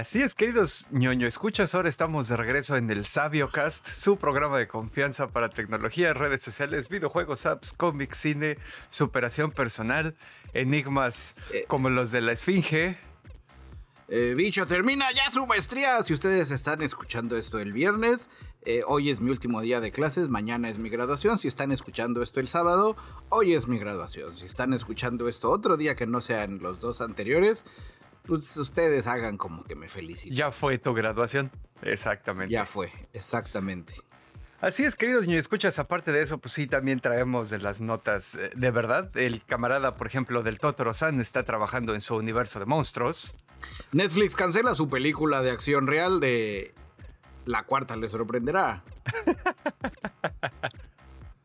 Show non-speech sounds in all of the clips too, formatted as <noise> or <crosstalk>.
Así es, queridos ñoño escuchas, ahora estamos de regreso en el Sabio Cast, su programa de confianza para tecnología, redes sociales, videojuegos, apps, cómics, cine, superación personal, enigmas Eh. como los de la Esfinge. Eh, bicho, termina ya su maestría. Si ustedes están escuchando esto el viernes, eh, hoy es mi último día de clases, mañana es mi graduación. Si están escuchando esto el sábado, hoy es mi graduación. Si están escuchando esto otro día que no sean los dos anteriores, pues ustedes hagan como que me felicitan. Ya fue tu graduación. Exactamente. Ya fue, exactamente. Así es, queridos ñoño escuchas, aparte de eso, pues sí, también traemos de las notas eh, de verdad. El camarada, por ejemplo, del Totoro-san está trabajando en su universo de monstruos. Netflix cancela su película de acción real de La cuarta les sorprenderá. <laughs>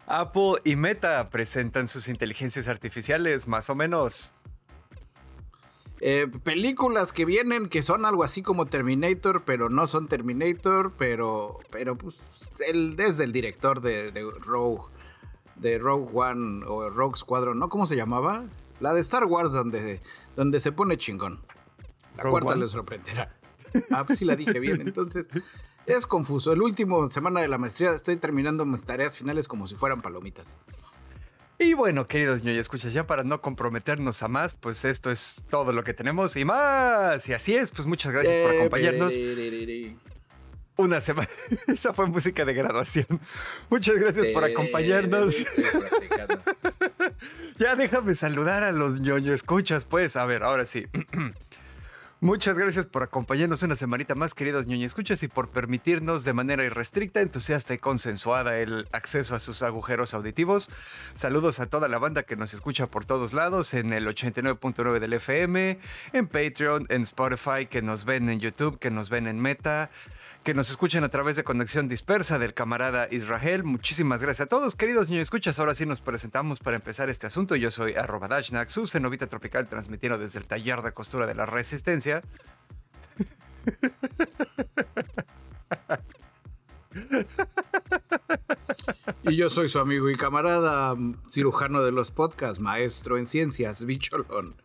Apple y Meta presentan sus inteligencias artificiales, más o menos. Eh, películas que vienen que son algo así como Terminator, pero no son Terminator, pero, pero pues él es del director de, de Rogue, de Rogue One o Rogue Squadron, ¿no? ¿Cómo se llamaba? La de Star Wars donde, donde se pone chingón. La Rogue cuarta One. les sorprenderá. Ah, pues sí la dije bien, entonces es confuso. El último semana de la maestría estoy terminando mis tareas finales como si fueran palomitas. Y bueno, queridos ñoño escuchas, ya para no comprometernos a más, pues esto es todo lo que tenemos y más. Y así es, pues muchas gracias por Eh, acompañarnos. Una semana. <laughs> Esa fue música de graduación. Muchas gracias por acompañarnos. Estoy practicando. <laughs> Ya déjame saludar a los ñoño escuchas, pues. A ver, ahora sí. <clears throat> Muchas gracias por acompañarnos una semanita más, queridos ñoño escuchas, y por permitirnos de manera irrestricta, entusiasta y consensuada el acceso a sus agujeros auditivos. Saludos a toda la banda que nos escucha por todos lados en el 89.9 del FM, en Patreon, en Spotify, que nos ven en YouTube, que nos ven en Meta, que nos escuchen a través de Conexión Dispersa del camarada Israel. Muchísimas gracias a todos, queridos niños escuchas. Ahora sí nos presentamos para empezar este asunto. Yo soy arroba Dashnak, su cenovita tropical, transmitiendo desde el taller de costura de la Resistencia. Y yo soy su amigo y camarada, cirujano de los podcasts, maestro en ciencias, bicholón.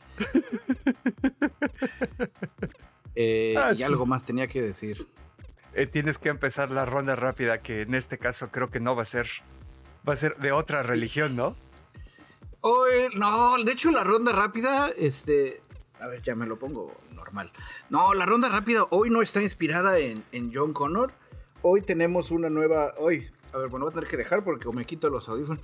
Eh, Ah, y sí. algo más tenía que decir. Eh, tienes que empezar la ronda rápida, que en este caso creo que no va a ser. Va a ser de otra religión, ¿no? No, de hecho la ronda rápida, este... A ver, ya me lo pongo normal. No, la ronda rápida hoy no está inspirada en, en John Connor. Hoy tenemos una nueva... Hoy, a ver, bueno, voy a tener que dejar porque me quito los audífonos.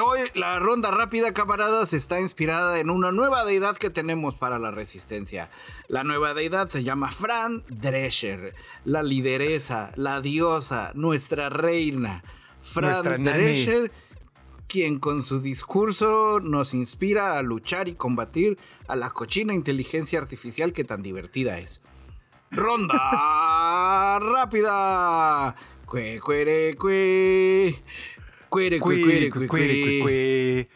Hoy la ronda rápida, camaradas, está inspirada en una nueva deidad que tenemos para la resistencia. La nueva deidad se llama Fran Drescher, la lideresa, la diosa, nuestra reina. Fran Nuestra nani. Quien con su discurso nos inspira a luchar y combatir a la cochina inteligencia artificial que tan divertida es. Ronda <laughs> rápida. Cue, cuere, cue. Cuere, cue, cuere, cue, cue. Cuí.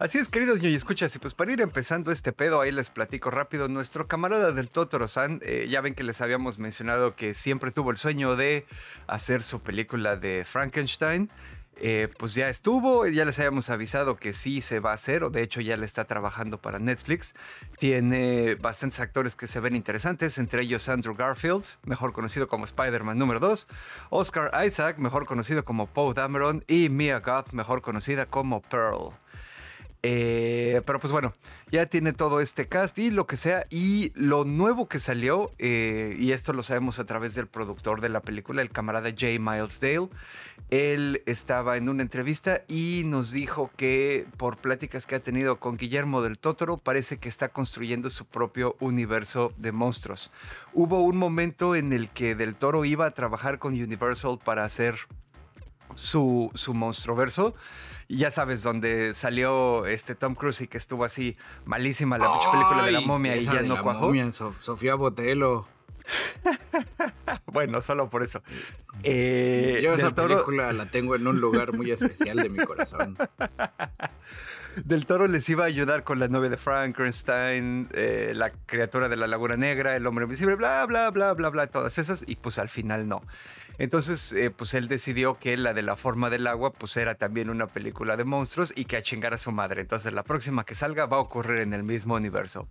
Así es, queridos ñoño escuchas, y pues para ir empezando este pedo, ahí les platico rápido. Nuestro camarada del Totoro-san, eh, ya ven que les habíamos mencionado que siempre tuvo el sueño de hacer su película de Frankenstein. Eh, pues ya estuvo, ya les habíamos avisado que sí se va a hacer, o de hecho ya le está trabajando para Netflix. Tiene bastantes actores que se ven interesantes, entre ellos Andrew Garfield, mejor conocido como Spider-Man número 2, Oscar Isaac, mejor conocido como Poe Dameron, y Mia Goth, mejor conocida como Pearl. Eh, pero pues bueno, ya tiene todo este cast y lo que sea. Y lo nuevo que salió, eh, y esto lo sabemos a través del productor de la película, el camarada J. Miles Dale. Él estaba en una entrevista y nos dijo que por pláticas que ha tenido con Guillermo del Totoro, parece que está construyendo su propio universo de monstruos. Hubo un momento en el que Del Toro iba a trabajar con Universal para hacer su, su monstruoverso. Y ya sabes, donde salió este Tom Cruise y que estuvo así malísima la película de la momia y esa ya de no la cuajó. momia, Sof- Sofía Botelo. <laughs> Bueno, solo por eso. Eh, Yo esa Del Toro- película la tengo en un lugar muy especial de mi corazón. <laughs> Del Toro les iba a ayudar con la novia de Frankenstein, eh, la criatura de la Laguna Negra, el hombre invisible, bla, bla, bla, bla, bla, todas esas, y pues al final no. Entonces, eh, pues él decidió que la de la forma del agua, pues era también una película de monstruos y que a chingar a su madre. Entonces, la próxima que salga va a ocurrir en el mismo universo.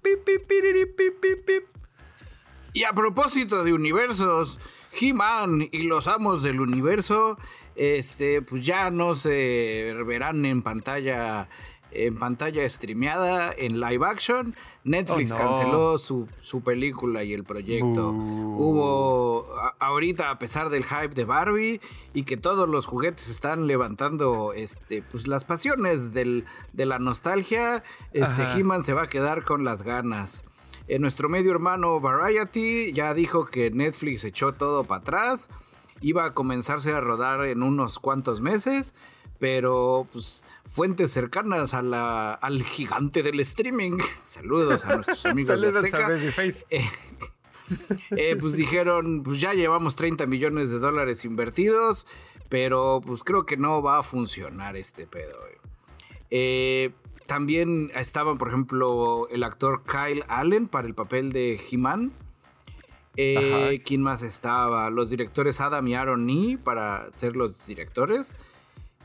y a propósito de universos, He-Man y los amos del universo, este, pues ya no se verán en pantalla en pantalla streameada en live action. Netflix oh, canceló su, película y el proyecto. Hubo ahorita, a pesar del hype de Barbie y que todos los juguetes están levantando este, pues, las pasiones de la nostalgia, este, He-Man se va a quedar con las ganas. En eh, nuestro medio hermano Variety ya dijo que Netflix echó todo para atrás. Iba a comenzarse a rodar en unos cuantos meses pero pues fuentes cercanas a la, al gigante del streaming, <laughs> saludos a nuestros <laughs> amigos de Azteca, eh, <laughs> eh, pues dijeron, pues ya llevamos 30 millones de dólares invertidos, pero pues creo que no va a funcionar este pedo. Eh, también estaban, por ejemplo, el actor Kyle Allen para el papel de He-Man. ¿Quién más estaba? Los directores Adam y Aaron Nee para ser los directores.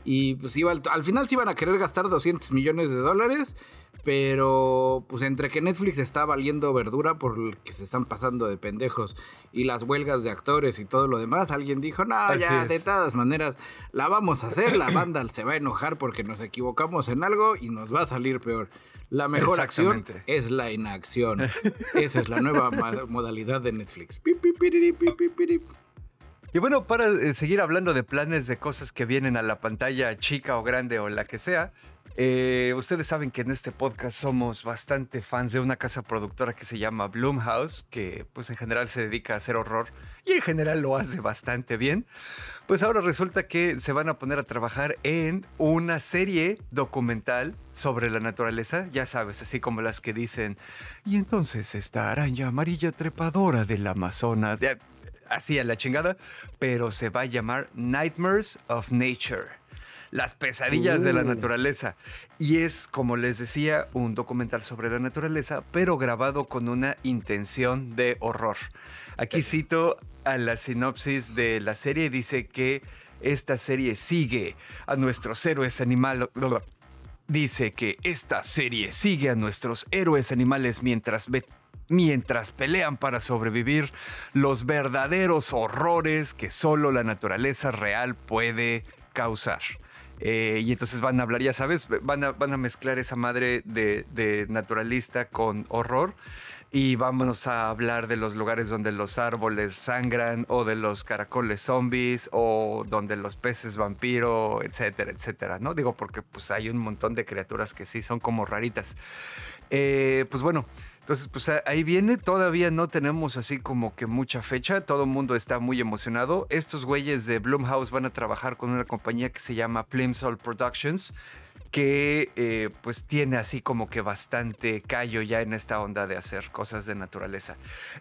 Y pues iba, al, final sí iban a querer gastar 200 millones de dólares, pero pues entre que Netflix está valiendo verdura por que se están pasando de pendejos y las huelgas de actores y todo lo demás, alguien dijo, no, ya de todas maneras la vamos a hacer, la banda se va a enojar porque nos equivocamos en algo y nos va a salir peor. La mejor acción es la inacción. <laughs> Esa es la nueva modalidad de Netflix. Y bueno, para eh, seguir hablando de planes de cosas que vienen a la pantalla chica o grande o la que sea, eh, ustedes saben que en este podcast somos bastante fans de una casa productora que se llama Bloomhouse, que pues en general se dedica a hacer horror y en general lo hace bastante bien. Pues ahora resulta que se van a poner a trabajar en una serie documental sobre la naturaleza, ya sabes, así como las que dicen, y entonces esta araña amarilla trepadora del Amazonas, así a la chingada, pero se va a llamar Nightmares of Nature. Las pesadillas de la naturaleza. Y es, como les decía, un documental sobre la naturaleza, pero grabado con una intención de horror. Aquí cito a la sinopsis de la serie, dice que esta serie sigue a nuestros héroes animales. Dice que esta serie sigue a nuestros héroes animales mientras mientras pelean para sobrevivir los verdaderos horrores que solo la naturaleza real puede causar. Eh, y entonces van a hablar, ya sabes, van a, van a mezclar esa madre de, naturalista con horror. Y vámonos a hablar de los lugares donde los árboles sangran, o de los caracoles zombies, o donde los peces vampiro, etcétera, etcétera, ¿no? Digo, porque pues hay un montón de criaturas que sí son como raritas. Eh, pues bueno, entonces, pues ahí viene, todavía no tenemos así como que mucha fecha, todo el mundo está muy emocionado. Estos güeyes de Bloomhouse van a trabajar con una compañía que se llama Plimsoll Productions que eh, pues tiene así como que bastante callo ya en esta onda de hacer cosas de naturaleza.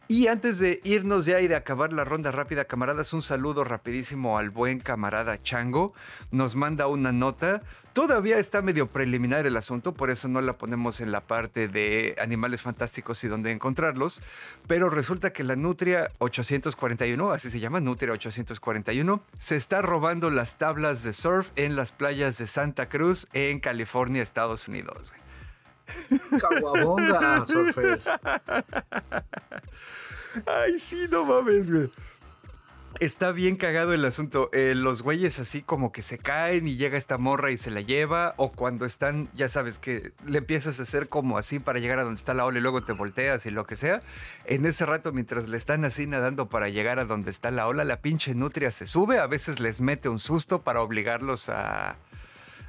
Y antes de irnos ya y de acabar la ronda rápida, camaradas, un saludo rapidísimo al buen camarada Chango. Nos manda una nota Todavía está medio preliminar el asunto, por eso no la ponemos en la parte de animales fantásticos y dónde encontrarlos, pero resulta que la Nutria 841, así se llama, Nutria 841, se está robando las tablas de surf en las playas de Santa Cruz en California, Estados Unidos. <laughs> Caguabonga, surfers. Ay, sí, no mames, güey. Está bien cagado el asunto. Eh, los güeyes así como que se caen y llega esta morra y se la lleva. O cuando están, ya sabes, que le empiezas a hacer como así para llegar a donde está la ola y luego te volteas y lo que sea. En ese rato, mientras le están así nadando para llegar a donde está la ola, la pinche nutria se sube. A veces les mete un susto para obligarlos a,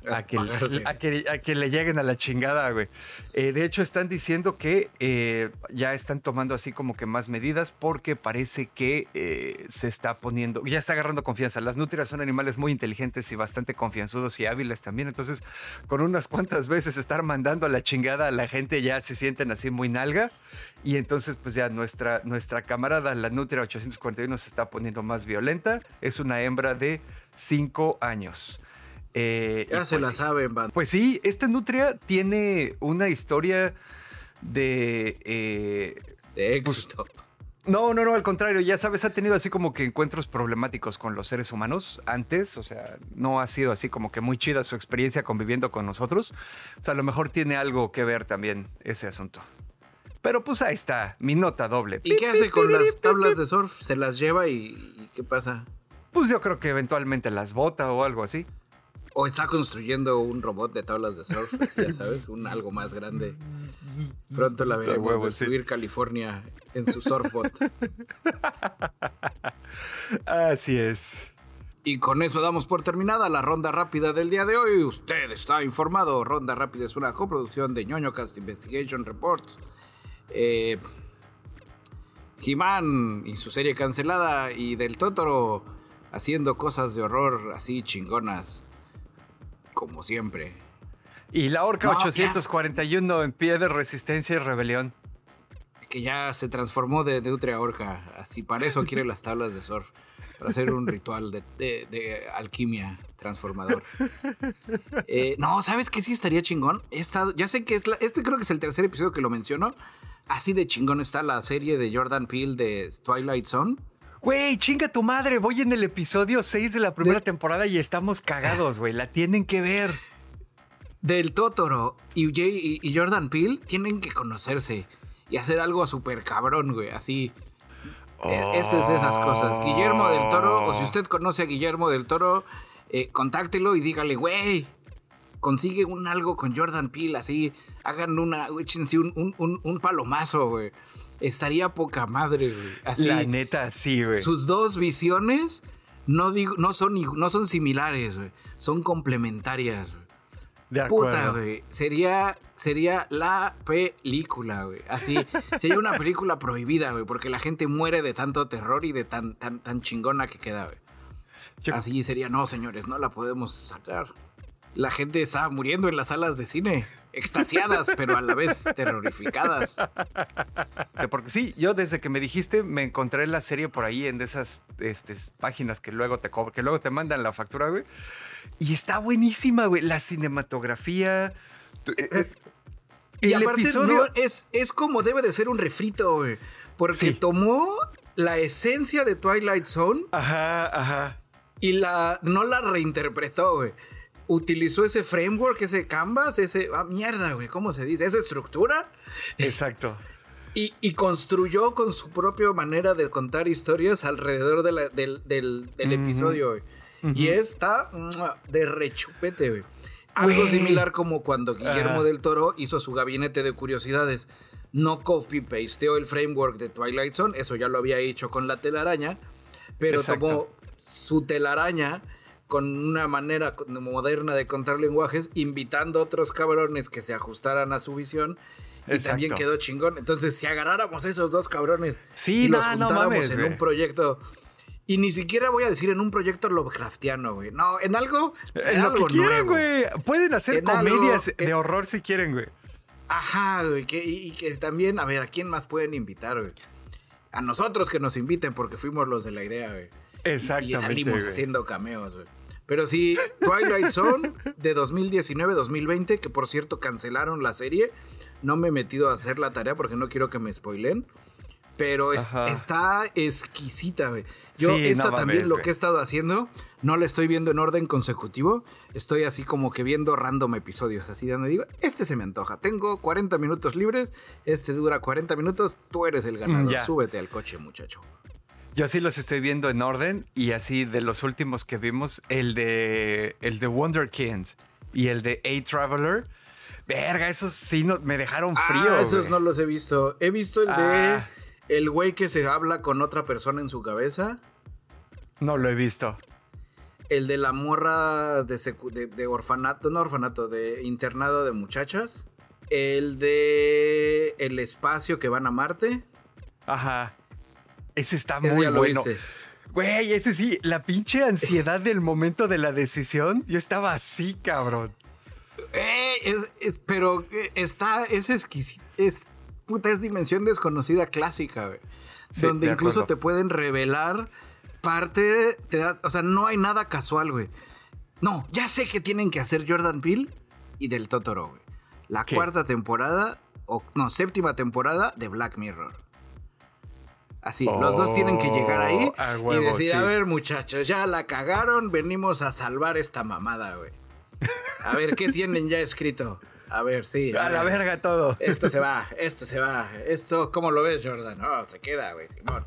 <laughs> a que, a, que, le lleguen a la chingada, güey. Eh, de hecho, están diciendo que eh, ya están tomando así como que más medidas porque parece que eh, se está poniendo, ya está agarrando confianza. Las nutrias son animales muy inteligentes y bastante confianzudos y hábiles también. Entonces, con unas cuantas veces estar mandando a la chingada a la gente ya se sienten así muy nalga. Y entonces, pues ya nuestra, nuestra camarada, la Nutria 841, se está poniendo más violenta. Es una hembra de 5 años. Eh, ya se pues la saben, banda. Pues sí, esta nutria tiene una historia de... eh, De pues, éxito. no, no, no, al contrario, ya sabes, ha tenido así como que encuentros problemáticos con los seres humanos antes, o sea, no ha sido así como que muy chida su experiencia conviviendo con nosotros, o sea, a lo mejor tiene algo que ver también ese asunto. Pero pues ahí está, mi nota doble. ¿Y qué hace con las tablas de surf? ¿Se las lleva y, y qué pasa? Pues yo creo que eventualmente las bota o algo así. O está construyendo un robot de tablas de surf, así, ya sabes, un algo más grande. Pronto la veremos huevo, sí. destruir California en su surfbot. Así es. Y con eso damos por terminada la ronda rápida del día de hoy. Usted está informado. Ronda rápida es una coproducción de ñoño Cast Investigation Reports. Eh, He-Man y su serie cancelada y del Totoro haciendo cosas de horror así chingonas. Como siempre. Y la Orca No, qué 841 en pie de resistencia y rebelión. Que ya se transformó de Deutre a Orca. Así para eso quiere las tablas de surf. Para hacer un ritual de, de- de alquimia transformador. Eh, no, ¿sabes qué sí estaría chingón? He estado- ya sé que es la- este creo que es el tercer episodio que lo menciono. Así de chingón está la serie de Jordan Peele de Twilight Zone. Güey, chinga tu madre, voy en el episodio 6 de la primera De- temporada y estamos cagados, güey. La tienen que ver. Del Totoro y, Jay- y- Jordan Peele tienen que conocerse y hacer algo súper cabrón, güey. Así. Eh, Estas es esas cosas. Guillermo del Toro, o si usted conoce a Guillermo del Toro, eh, contáctelo y dígale, güey, consigue un algo con Jordan Peele, así, hagan una, échense un, un, un, un palomazo, güey. Estaría poca madre, güey. Así, La neta, sí, güey. sus dos visiones no, digo, no, son, no son similares, güey. Son complementarias, güey. De acuerdo. Puta, güey. Sería, sería la película, güey. Así, sería una película <laughs> prohibida, güey, porque la gente muere de tanto terror y de tan, tan, tan chingona que queda, güey. Yo- Así sería, no, señores, no la podemos sacar. La gente está muriendo en las salas de cine, extasiadas, pero a la vez terrorificadas. Porque sí, yo desde que me dijiste me encontré la serie por ahí en de esas este, páginas que luego te que luego te mandan la factura, güey. Y está buenísima, güey. La cinematografía. Es- el y aparte, episodio. no, es, es como debe de ser un refrito, güey. Porque Sí. tomó la esencia de Twilight Zone Ajá, ajá. y la no la reinterpretó, güey. Utilizó ese framework, ese canvas, ese... Ah, mierda, güey, ¿cómo se dice? Esa estructura. Exacto. <laughs> Y, y construyó con su propia manera de contar historias alrededor de la- del, del- del episodio, güey. Y está de rechupete, güey. Algo similar como cuando Guillermo Ajá. del Toro hizo su gabinete de curiosidades. No copy-pasteó el framework de Twilight Zone, eso ya lo había hecho con la telaraña, pero Exacto. tomó su telaraña con una manera moderna de contar lenguajes, invitando a otros cabrones que se ajustaran a su visión. Y Exacto. también quedó chingón. Entonces, si agarráramos esos dos cabrones Sí, y los no juntáramos mames, en güey. un proyecto. Y ni siquiera voy a decir en un proyecto Lovecraftiano, güey. No, en algo. En, En lo algo que quieran, nuevo. güey. Pueden hacer En algo- comedias de en- horror si quieren, güey. Ajá, güey. que- y, y que también, a ver, ¿a quién más pueden invitar, güey? A nosotros que nos inviten porque fuimos los de la idea, güey. Exactamente. Y salimos güey. haciendo cameos, güey. Pero sí, Twilight Zone de 2019-2020, que por cierto cancelaron la serie. No me he metido a hacer la tarea porque no quiero que me spoilen. Pero es- está exquisita, güey. Yo Sí, esta no también lo que he estado haciendo, no la estoy viendo en orden consecutivo. Estoy así como que viendo random episodios. Así donde digo, este se me antoja. Tengo 40 minutos libres. Este dura 40 minutos. Tú eres el ganador. Mm, ya. Súbete al coche, muchacho. Yo sí los estoy viendo en orden y así de los últimos que vimos, el de el de Wonder Kings y el de A Traveler. Verga, esos sí no, me dejaron frío. Ah, esos güey. no los he visto. He visto el de Ah. el güey que se habla con otra persona en su cabeza. No lo he visto. El de la morra de, de orfanato, no orfanato, de internado de muchachas. El de el espacio que van a Marte. Ajá. Ese está muy bueno. Güey, ese sí, la pinche ansiedad del momento de la decisión. Yo estaba así, cabrón. Eh, es- es- pero eh, está, es exquisito. Es, puta, es dimensión desconocida clásica, güey. Sí, donde de incluso acuerdo. te pueden revelar parte, te da- o sea, no hay nada casual, güey. No, ya sé que tienen que hacer Jordan Peele y del Totoro, güey. La ¿Qué? cuarta temporada, o no, séptima temporada de Black Mirror. Así, los dos tienen que llegar ahí Oh, y decir, sí. a ver muchachos, ya la cagaron, venimos a salvar esta mamada, güey. A ver, ¿qué tienen ya escrito? A ver, sí. A la ver. verga todo. Esto se va, esto se va. Esto, ¿cómo lo ves, Jordan? No, se queda, güey, Simón.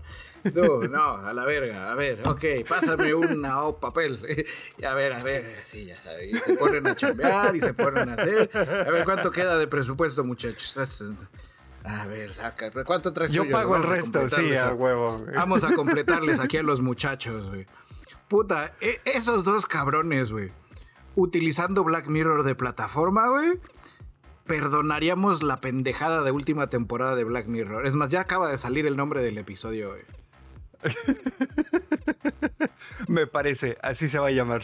Tú, no, a la verga. A ver, ok, pásame una o papel. Y <laughs> a ver, a ver, sí, ya sabes. Y se ponen a chambear y se ponen a hacer. A ver, ¿cuánto queda de presupuesto, muchachos? A ver, saca. ¿Cuánto traes Yo tuyo? pago el Vamos resto, sí, a huevo. güey. Vamos a completarles aquí a <laughs> los muchachos, güey. Puta, e- esos dos cabrones, güey. Utilizando Black Mirror de plataforma, güey. Perdonaríamos la pendejada de última temporada de Black Mirror. Es más, ya acaba de salir el nombre del episodio, güey. <laughs> Me parece, así se va a llamar.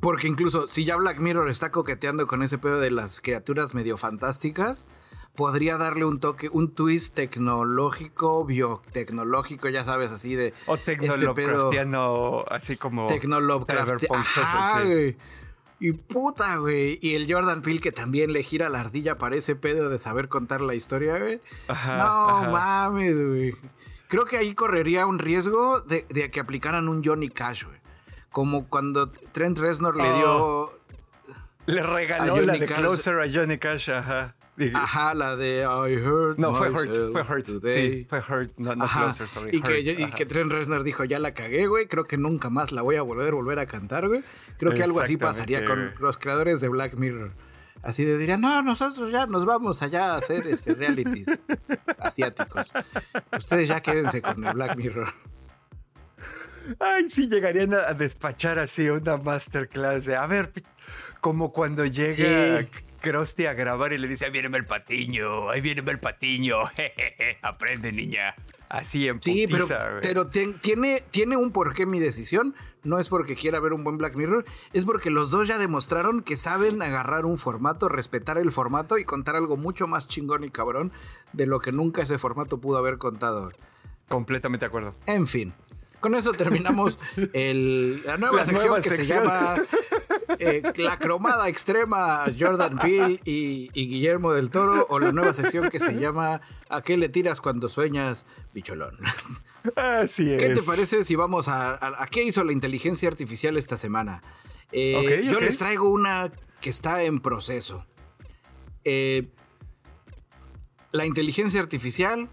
Porque incluso si ya Black Mirror está coqueteando con ese pedo de las criaturas medio fantásticas, podría darle un toque, un twist tecnológico, biotecnológico, ya sabes, así de. O este pedo- tecnolovecraftiano, así como. Güey. Y puta, güey. Y el Jordan Peele que también le gira la ardilla para ese pedo de saber contar la historia, güey. Ajá, no ajá. mames, güey. Creo que ahí correría un riesgo de, de que aplicaran un Johnny Cash, güey. Como cuando Trent Reznor le Oh. dio, Le A regaló la de Cash. Closer a Johnny Cash, ajá. Ajá, la de I heard no, fue Hurt, fue Hurt. today. Sí, fue Hurt, no, no. Closer, sorry. Y, que, y que Trent Reznor dijo, ya la cagué, güey. Creo que nunca más la voy a volver, volver a cantar, güey. Creo que algo así pasaría con los creadores de Black Mirror. Así de dirían, no, nosotros ya nos vamos allá a hacer este realities asiáticos. Ustedes ya quédense con el Black Mirror. Ay, sí, llegarían a despachar así una masterclass. de, a ver, como cuando llega Sí. Krusty a grabar y le dice, ahí viene el patiño, ahí viene el patiño. jejeje, <laughs> Aprende, niña. Así en Sí, pero, putiza, güey. pero ten- tiene, tiene un porqué mi decisión. No es porque quiera ver un buen Black Mirror, es porque los dos ya demostraron que saben agarrar un formato, respetar el formato y contar algo mucho más chingón y cabrón de lo que nunca ese formato pudo haber contado. Completamente de acuerdo. En fin, con eso terminamos el- la nueva La sección nueva que se llama eh, La cromada extrema Jordan Peele y, y Guillermo del Toro o la nueva sección que se llama ¿A qué le tiras cuando sueñas, bicholón? Así es. ¿Qué te parece si vamos a, a, a qué hizo la inteligencia artificial esta semana? Eh, yo les traigo una que está en proceso. Eh, la inteligencia artificial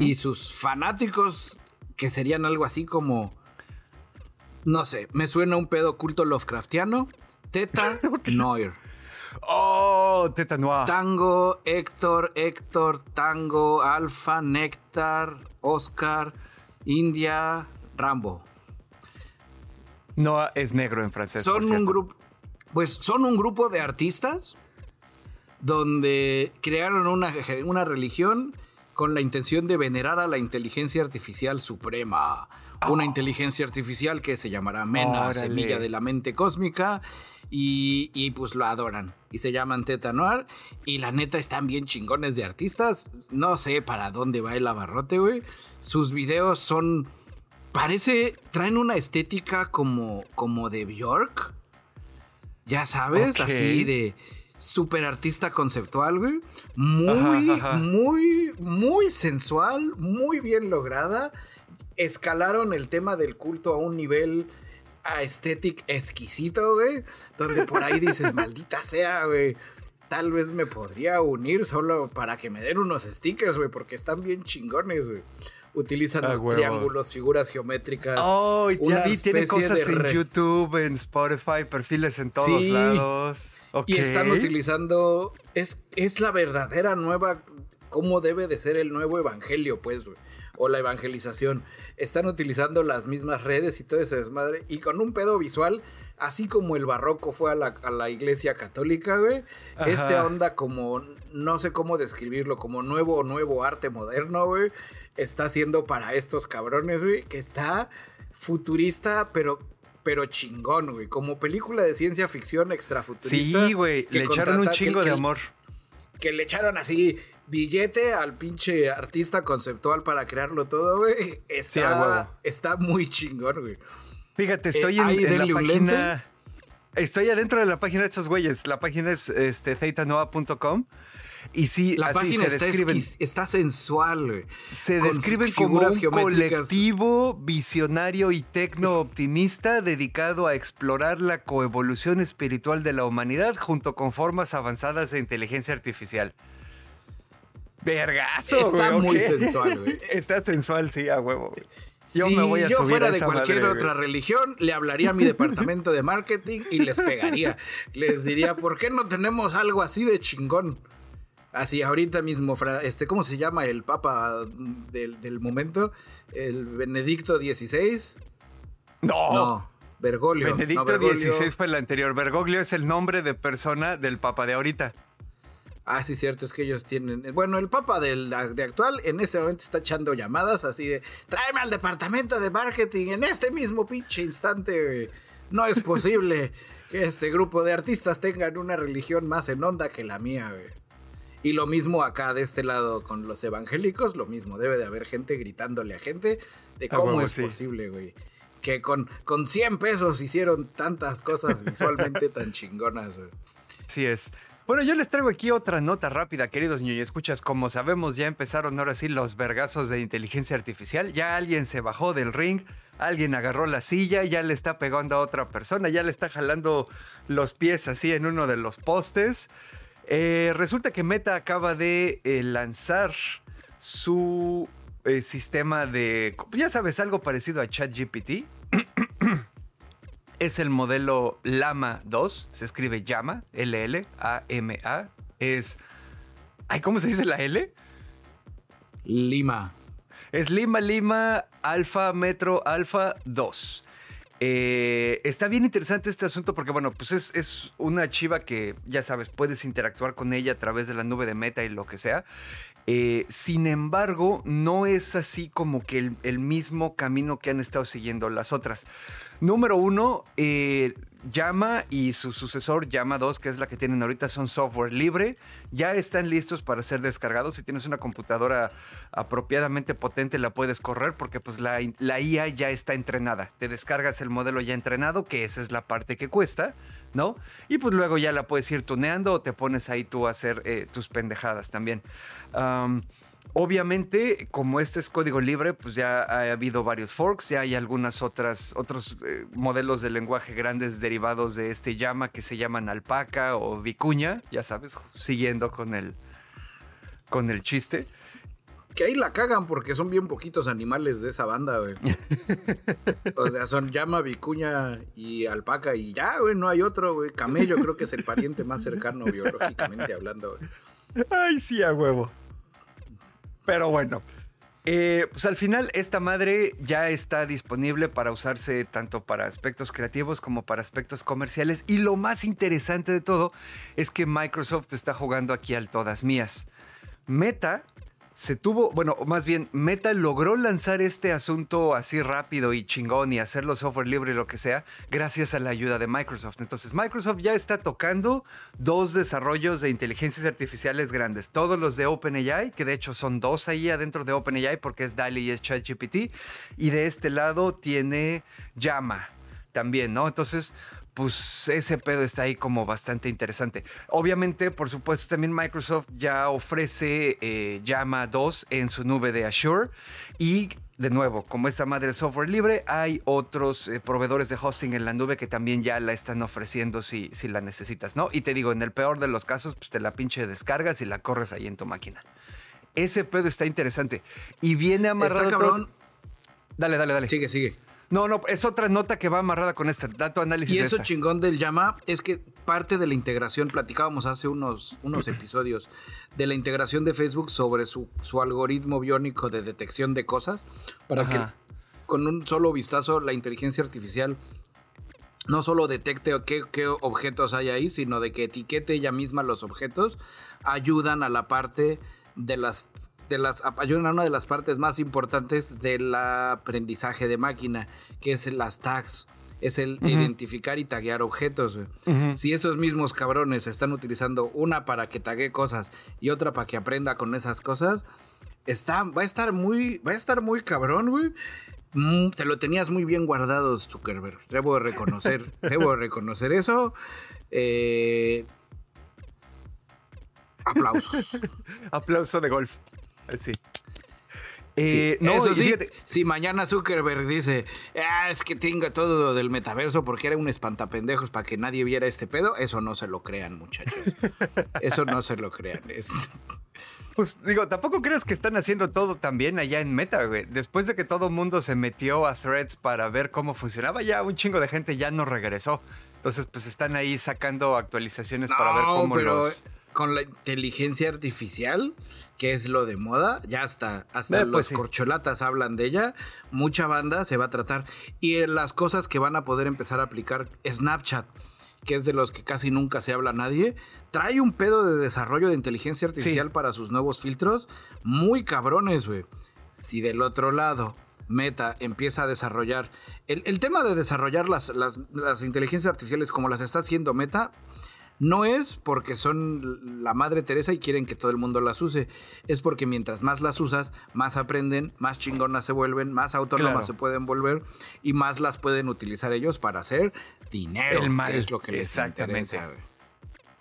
y sus fanáticos, que serían algo así como, no sé, me suena un pedo culto Lovecraftiano, Teta <laughs> Noir. Oh, Teta Noir. Tango, Héctor, Héctor, Tango, Alfa, Néctar, Oscar, India, Rambo. Noah es negro en francés. por Son un grupo, pues son un grupo de artistas donde crearon una, una religión con la intención de venerar a la inteligencia artificial suprema. Una inteligencia artificial que se llamará Mena, Órale. semilla de la mente cósmica. Y, y, pues lo adoran. Y se llaman Teta Noir. Y la neta están bien chingones de artistas. No sé para dónde va el abarrote, güey. Sus videos son. Parece. Traen una estética como, como de Bjork. Ya sabes, así de super artista conceptual, güey. Muy, Ajá, ajá. muy, muy sensual, muy bien lograda. Escalaron el tema del culto a un nivel aesthetic exquisito, güey. Donde por ahí dices, <laughs> maldita sea, güey. Tal vez me podría unir solo para que me den unos stickers, güey, porque están bien chingones, güey. Utilizan Ah, los huevo. triángulos, figuras geométricas. Oh, ya una vi, tiene cosas en re- YouTube, en Spotify, perfiles en todos Sí. lados. Y están utilizando. Es, es la verdadera nueva. ¿Cómo debe de ser el nuevo evangelio, pues, güey? O la evangelización. Están utilizando las mismas redes y todo ese desmadre. Y con un pedo visual, así como el barroco fue a la, a la iglesia católica, güey. Ajá. Este onda como. No sé cómo describirlo. Como nuevo, nuevo arte moderno, güey. Está haciendo para estos cabrones, güey. Que está futurista, pero. Pero chingón, güey. Como película de ciencia ficción extrafuturista. Sí, güey, le echaron un chingo que- de que- amor. Que le echaron así billete al pinche artista conceptual para crearlo todo, güey. Está, está muy chingón, güey. Fíjate, estoy en, ahí en la página. Estoy adentro de la página de esos güeyes. La página es este, y sí, la así página se está, describen. está sensual, güey. Se describen como un colectivo visionario y tecno-optimista dedicado a explorar la coevolución espiritual de la humanidad junto con formas avanzadas de inteligencia artificial. Vergazo, Está muy sensual, güey. <laughs> Está sensual, sí, a huevo. Yo si me voy a yo fuera de cualquier otra religión, le hablaría a mi departamento de marketing y les pegaría. <laughs> Les diría, ¿por qué no tenemos algo así de chingón? Así, ahorita mismo, este, ¿cómo se llama el papa del, momento? ¿El Benedicto XVI? No. No, Bergoglio. Benedicto XVI fue el anterior. Bergoglio es el nombre de persona del papa de ahorita. Ah, sí, cierto, es que ellos tienen. Bueno, el papa del, de actual en este momento está echando llamadas así de: tráeme al departamento de marketing en este mismo pinche instante. No es posible <laughs> que este grupo de artistas tengan una religión más en onda que la mía, güey. Y lo mismo acá de este lado con los evangélicos, lo mismo. Debe de haber gente gritándole a gente de cómo es posible, güey. Que con, con 100 pesos hicieron tantas cosas <laughs> visualmente tan chingonas, güey. Así es. Bueno, yo les traigo aquí otra nota rápida, queridos niños. Escuchas, como sabemos, ya empezaron ahora sí los vergazos de inteligencia artificial. Ya alguien se bajó del ring, alguien agarró la silla, ya le está pegando a otra persona, ya le está jalando los pies así en uno de los postes. Eh, resulta que Meta acaba de eh, lanzar su eh, sistema de, ya sabes, algo parecido a ChatGPT. <clears throat> es el modelo Lama 2, se escribe Llama, L-L-A-M-A. Es... Ay, ¿cómo se dice la L? Lima. Es Lima Lima Alfa Metro Alfa 2. Eh, está bien interesante este asunto porque, bueno, pues es, una chiva que, ya sabes, puedes interactuar con ella a través de la nube de meta y lo que sea. Eh, sin embargo, no es así como que el, mismo camino que han estado siguiendo las otras. Número uno, eh, Llama y su sucesor Llama 2, que es la que tienen ahorita, son software libre. Ya están listos para ser descargados. Si tienes una computadora apropiadamente potente, la puedes correr porque pues la, la IA ya está entrenada. Te descargas el modelo ya entrenado, que esa es la parte que cuesta, ¿no? Y pues luego ya la puedes ir tuneando o te pones ahí tú a hacer eh, tus pendejadas también. Obviamente, como este es código libre, pues ya ha habido varios forks, ya hay algunas otras otros eh, modelos de lenguaje grandes derivados de este llama que se llaman alpaca o vicuña, ya sabes, siguiendo con el con el chiste. Que ahí la cagan porque son bien poquitos animales de esa banda, güey. <laughs> o sea, son llama, vicuña y alpaca y ya, güey, no hay otro, güey. Camello creo que es el pariente más cercano biológicamente hablando, güey. Ay, sí, a huevo. Pero bueno. Eh, pues al final esta madre ya está disponible para usarse tanto para aspectos creativos como para aspectos comerciales. Y lo más interesante de todo es que Microsoft está jugando aquí al todas mías. Meta se tuvo, bueno, más bien Meta logró lanzar este asunto así rápido y chingón y hacerlo software libre y lo que sea, gracias a la ayuda de Microsoft. Entonces Microsoft ya está tocando dos desarrollos de inteligencias artificiales grandes, todos los de OpenAI, que de hecho son dos ahí adentro de OpenAI porque es DALI y es ChatGPT, y de este lado tiene Llama también, ¿no? Entonces, pues ese pedo está ahí como bastante interesante. Obviamente, por supuesto, también Microsoft ya ofrece eh, Llama 2 en su nube de Azure y de nuevo, como esta madre software libre, hay otros eh, proveedores de hosting en la nube que también ya la están ofreciendo si, si la necesitas, ¿no? Y te digo, en el peor de los casos, pues te la pinche descargas y la corres ahí en tu máquina. Ese pedo está interesante. Y viene amarrado. Está cabrón. Dale, dale, dale. Sigue, sigue. No, no, es otra nota que va amarrada con este dato análisis. Y eso chingón del llama es que parte de la integración, platicábamos hace unos, unos <clears throat> episodios de la integración de Facebook sobre su, algoritmo biónico de detección de cosas, para que con un solo vistazo la inteligencia artificial no solo detecte qué, qué objetos hay ahí, sino de que etiquete ella misma los objetos, ayudan a la parte de las de las a una de las partes más importantes del aprendizaje de máquina, que es las tags. Es el identificar y taguear objetos. Si esos mismos cabrones están utilizando una para que tague cosas y otra para que aprenda con esas cosas, está, va a estar muy, va a estar muy cabrón, güey. Mm, te lo tenías muy bien guardado, Zuckerberg. Debo de reconocer, <laughs> debo de reconocer eso. Eh, aplausos. <laughs> Aplauso de golf. Sí. Eh, no, eso sí, si mañana Zuckerberg dice, ah, es que tenga todo del metaverso porque era un espantapendejos para que nadie viera este pedo, eso no se lo crean, muchachos. <laughs> eso no se lo crean. Pues digo, tampoco crees que están haciendo todo también allá en Meta, güey. Después de que todo mundo se metió a Threads para ver cómo funcionaba, ya un chingo de gente ya no regresó. Entonces, pues están ahí sacando actualizaciones para ver cómo pero Con la inteligencia artificial, que es lo de moda, ya hasta, hasta eh, pues los corcholatas hablan de ella, mucha banda se va a tratar. Y las cosas que van a poder empezar a aplicar Snapchat, que es de los que casi nunca se habla nadie, trae un pedo de desarrollo de inteligencia artificial para sus nuevos filtros muy cabrones, güey. Si del otro lado Meta empieza a desarrollar. El, tema de desarrollar las, las, las, inteligencias artificiales como las está haciendo Meta no es porque son la madre Teresa y quieren que todo el mundo las use. Es porque mientras más las usas, más aprenden, más chingonas se vuelven, más autónomas se pueden volver y más las pueden utilizar ellos para hacer dinero. El mal. es lo que les Exactamente.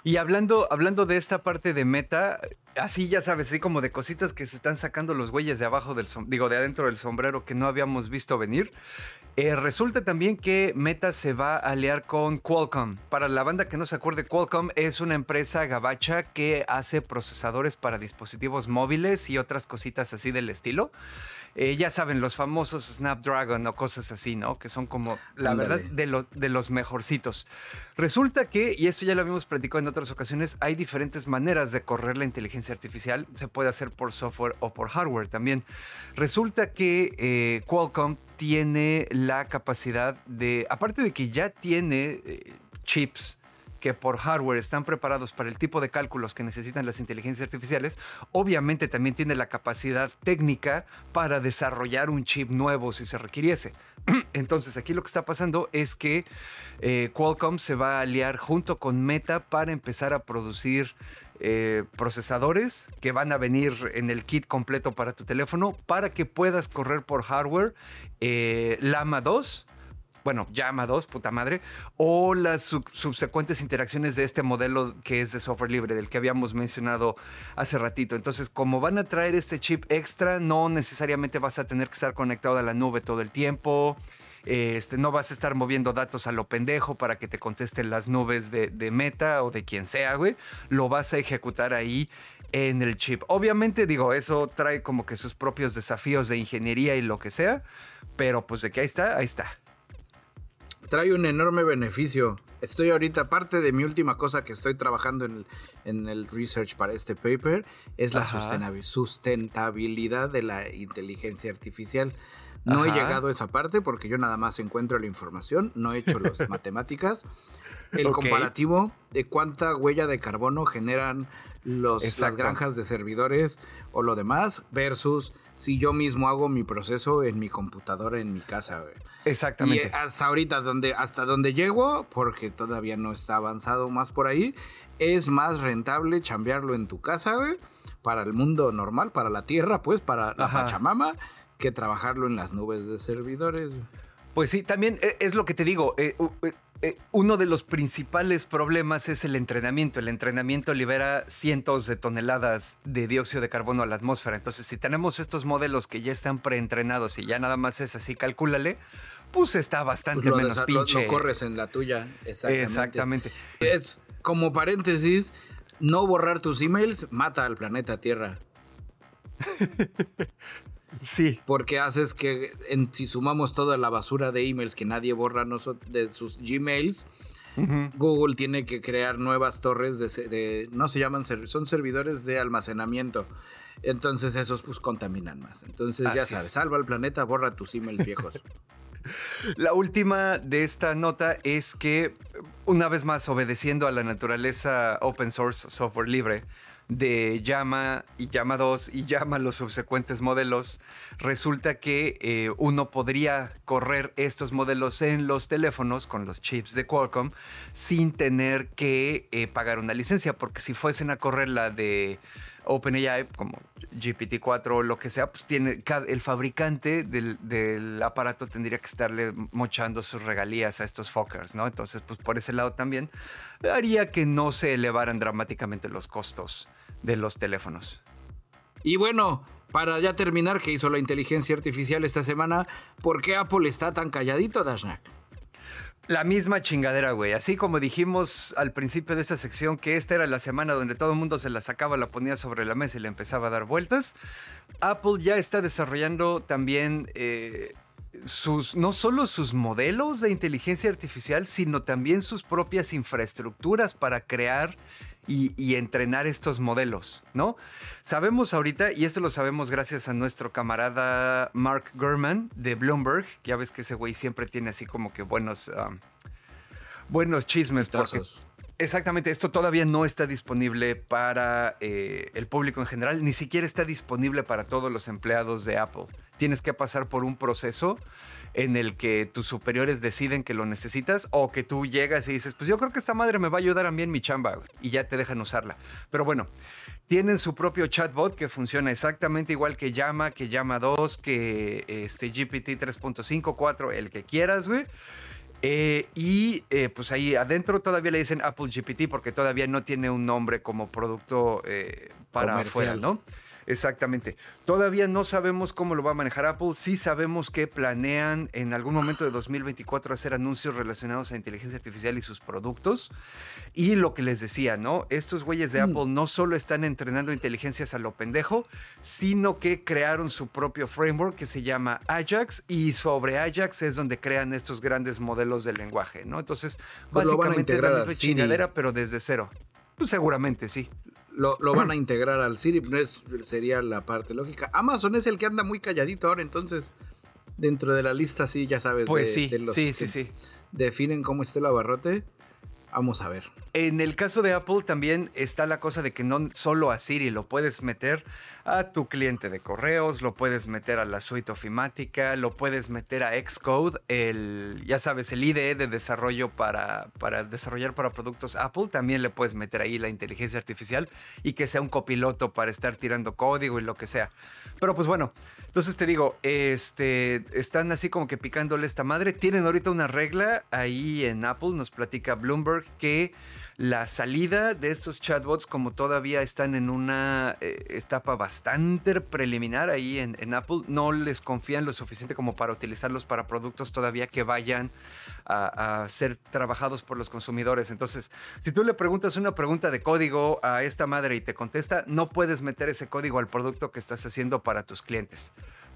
Y hablando, hablando de esta parte de meta, así ya sabes, así como de cositas que se están sacando los güeyes de abajo del digo, de adentro del sombrero que no habíamos visto venir. Eh, resulta también que Meta se va a aliar con Qualcomm. Para la banda que no se acuerde, Qualcomm es una empresa gabacha que hace procesadores para dispositivos móviles y otras cositas así del estilo. Eh, ya saben, los famosos Snapdragon o cosas así, ¿no? Que son como, la verdad, de, de los mejorcitos. Resulta que, y esto ya lo habíamos platicado en otras ocasiones, hay diferentes maneras de correr la inteligencia artificial. Se puede hacer por software o por hardware también. Resulta que eh, Qualcomm tiene la capacidad de, aparte de que ya tiene eh, chips que por hardware están preparados para el tipo de cálculos que necesitan las inteligencias artificiales, obviamente también tiene la capacidad técnica para desarrollar un chip nuevo si se requiriese. <clears throat> Entonces aquí lo que está pasando es que eh, Qualcomm se va a aliar junto con Meta para empezar a producir eh, procesadores que van a venir en el kit completo para tu teléfono para que puedas correr por hardware eh, Lama 2 bueno, llama 2, puta madre, o las subsecuentes interacciones de este modelo que es de software libre, del que habíamos mencionado hace ratito. Entonces, como van a traer este chip extra, no necesariamente vas a tener que estar conectado a la nube todo el tiempo. Este, no vas a estar moviendo datos a lo pendejo para que te contesten las nubes de, de Meta o de quien sea, güey. Lo vas a ejecutar ahí en el chip. Obviamente, digo, eso trae como que sus propios desafíos de ingeniería y lo que sea, pero pues de que ahí está, ahí está trae un enorme beneficio. Estoy ahorita, parte de mi última cosa que estoy trabajando en el, research para este paper es la sustentabilidad de la inteligencia artificial. No he llegado a esa parte porque yo nada más encuentro la información, no he hecho las <laughs> matemáticas. El comparativo de cuánta huella de carbono generan los, las granjas de servidores o lo demás versus si yo mismo hago mi proceso en mi computadora en mi casa. Exactamente. Y hasta ahorita, donde, hasta donde llego, porque todavía no está avanzado más por ahí, es más rentable chambearlo en tu casa, güey, para el mundo normal, para la tierra, pues, para la Pachamama, que trabajarlo en las nubes de servidores. Pues sí, también eh, es lo que te digo. Eh, eh, uno de los principales problemas es el entrenamiento. El entrenamiento libera cientos de toneladas de dióxido de carbono a la atmósfera. Entonces, si tenemos estos modelos que ya están preentrenados y ya nada más es así, cálculale, pues está bastante pues menos pinche. Lo, corres en la tuya. Exactamente. Exactamente. Es, como paréntesis, no borrar tus emails mata al planeta Tierra. <laughs> Sí. Porque haces que si sumamos toda la basura de emails que nadie borra de sus Gmails, Google tiene que crear nuevas torres de, no se llaman son servidores de almacenamiento. Entonces esos pues contaminan más. Entonces ya sabes, salva el planeta, borra tus emails viejos. <laughs> La última de esta nota es que, una vez más, obedeciendo a la naturaleza open source, software libre, de llama y llama 2 y llama los subsecuentes modelos, resulta que eh, uno podría correr estos modelos en los teléfonos con los chips de Qualcomm sin tener que eh, pagar una licencia, porque si fuesen a correr la de OpenAI, como GPT-4 o lo que sea, pues tiene, el fabricante del, aparato tendría que estarle mochando sus regalías a estos fuckers, ¿no? Entonces, pues por ese lado también haría que no se elevaran dramáticamente los costos de los teléfonos. Y bueno, para ya terminar, ¿qué hizo la inteligencia artificial esta semana? ¿Por qué Apple está tan calladito, Dashnak? La misma chingadera, güey. Así como dijimos al principio de esta sección que esta era la semana donde todo el mundo se la sacaba, la ponía sobre la mesa y le empezaba a dar vueltas, Apple ya está desarrollando también eh, sus, no solo sus modelos de inteligencia artificial, sino también sus propias infraestructuras para crear y, entrenar estos modelos, ¿no? Sabemos ahorita, y esto lo sabemos gracias a nuestro camarada Mark Gurman de Bloomberg, ya ves que ese güey siempre tiene así como que buenos, um, buenos chismes. Exactamente, esto todavía no está disponible para eh, el público en general, ni siquiera está disponible para todos los empleados de Apple. Tienes que pasar por un proceso en el que tus superiores deciden que lo necesitas o que tú llegas y dices, pues yo creo que esta madre me va a ayudar a mí en mi chamba y ya te dejan usarla. Pero bueno, tienen su propio chatbot que funciona exactamente igual que Llama, que Llama 2, que este GPT 3.5, 4, el que quieras, güey. Eh, y eh, pues ahí adentro todavía le dicen Apple GPT porque todavía no tiene un nombre como producto eh, para afuera, ¿no? Exactamente. Todavía no sabemos cómo lo va a manejar Apple. Sí sabemos que planean en algún momento de 2024 hacer anuncios relacionados a inteligencia artificial y sus productos. Y lo que les decía, ¿no? Estos güeyes de mm. Apple no solo están entrenando inteligencias a lo pendejo, sino que crearon su propio framework que se llama Ajax y sobre Ajax es donde crean estos grandes modelos de lenguaje, ¿no? Entonces, pues básicamente la misma chingadera, pero desde cero. Pues seguramente sí lo, van a integrar al Siri, es, sería la parte lógica. Amazon es el que anda muy calladito ahora, entonces dentro de la lista sí, ya sabes. Pues sí, sí, sí, sí. Definen cómo está el abarrote. Vamos a ver. En el caso de Apple también está la cosa de que no solo a Siri lo puedes meter a tu cliente de correos, lo puedes meter a la suite ofimática, lo puedes meter a Xcode, el, ya sabes, el IDE de desarrollo para, para desarrollar para productos Apple, también le puedes meter ahí la inteligencia artificial y que sea un copiloto para estar tirando código y lo que sea. Pero pues bueno, entonces te digo, este, están así como que picándole esta madre. Tienen ahorita una regla ahí en Apple, nos platica Bloomberg que la salida de estos chatbots, como todavía están en una eh, etapa bastante preliminar ahí en, Apple, no les confían lo suficiente como para utilizarlos para productos todavía que vayan a, a, ser trabajados por los consumidores. Entonces, si tú le preguntas una pregunta de código a esta madre y te contesta, no puedes meter ese código al producto que estás haciendo para tus clientes.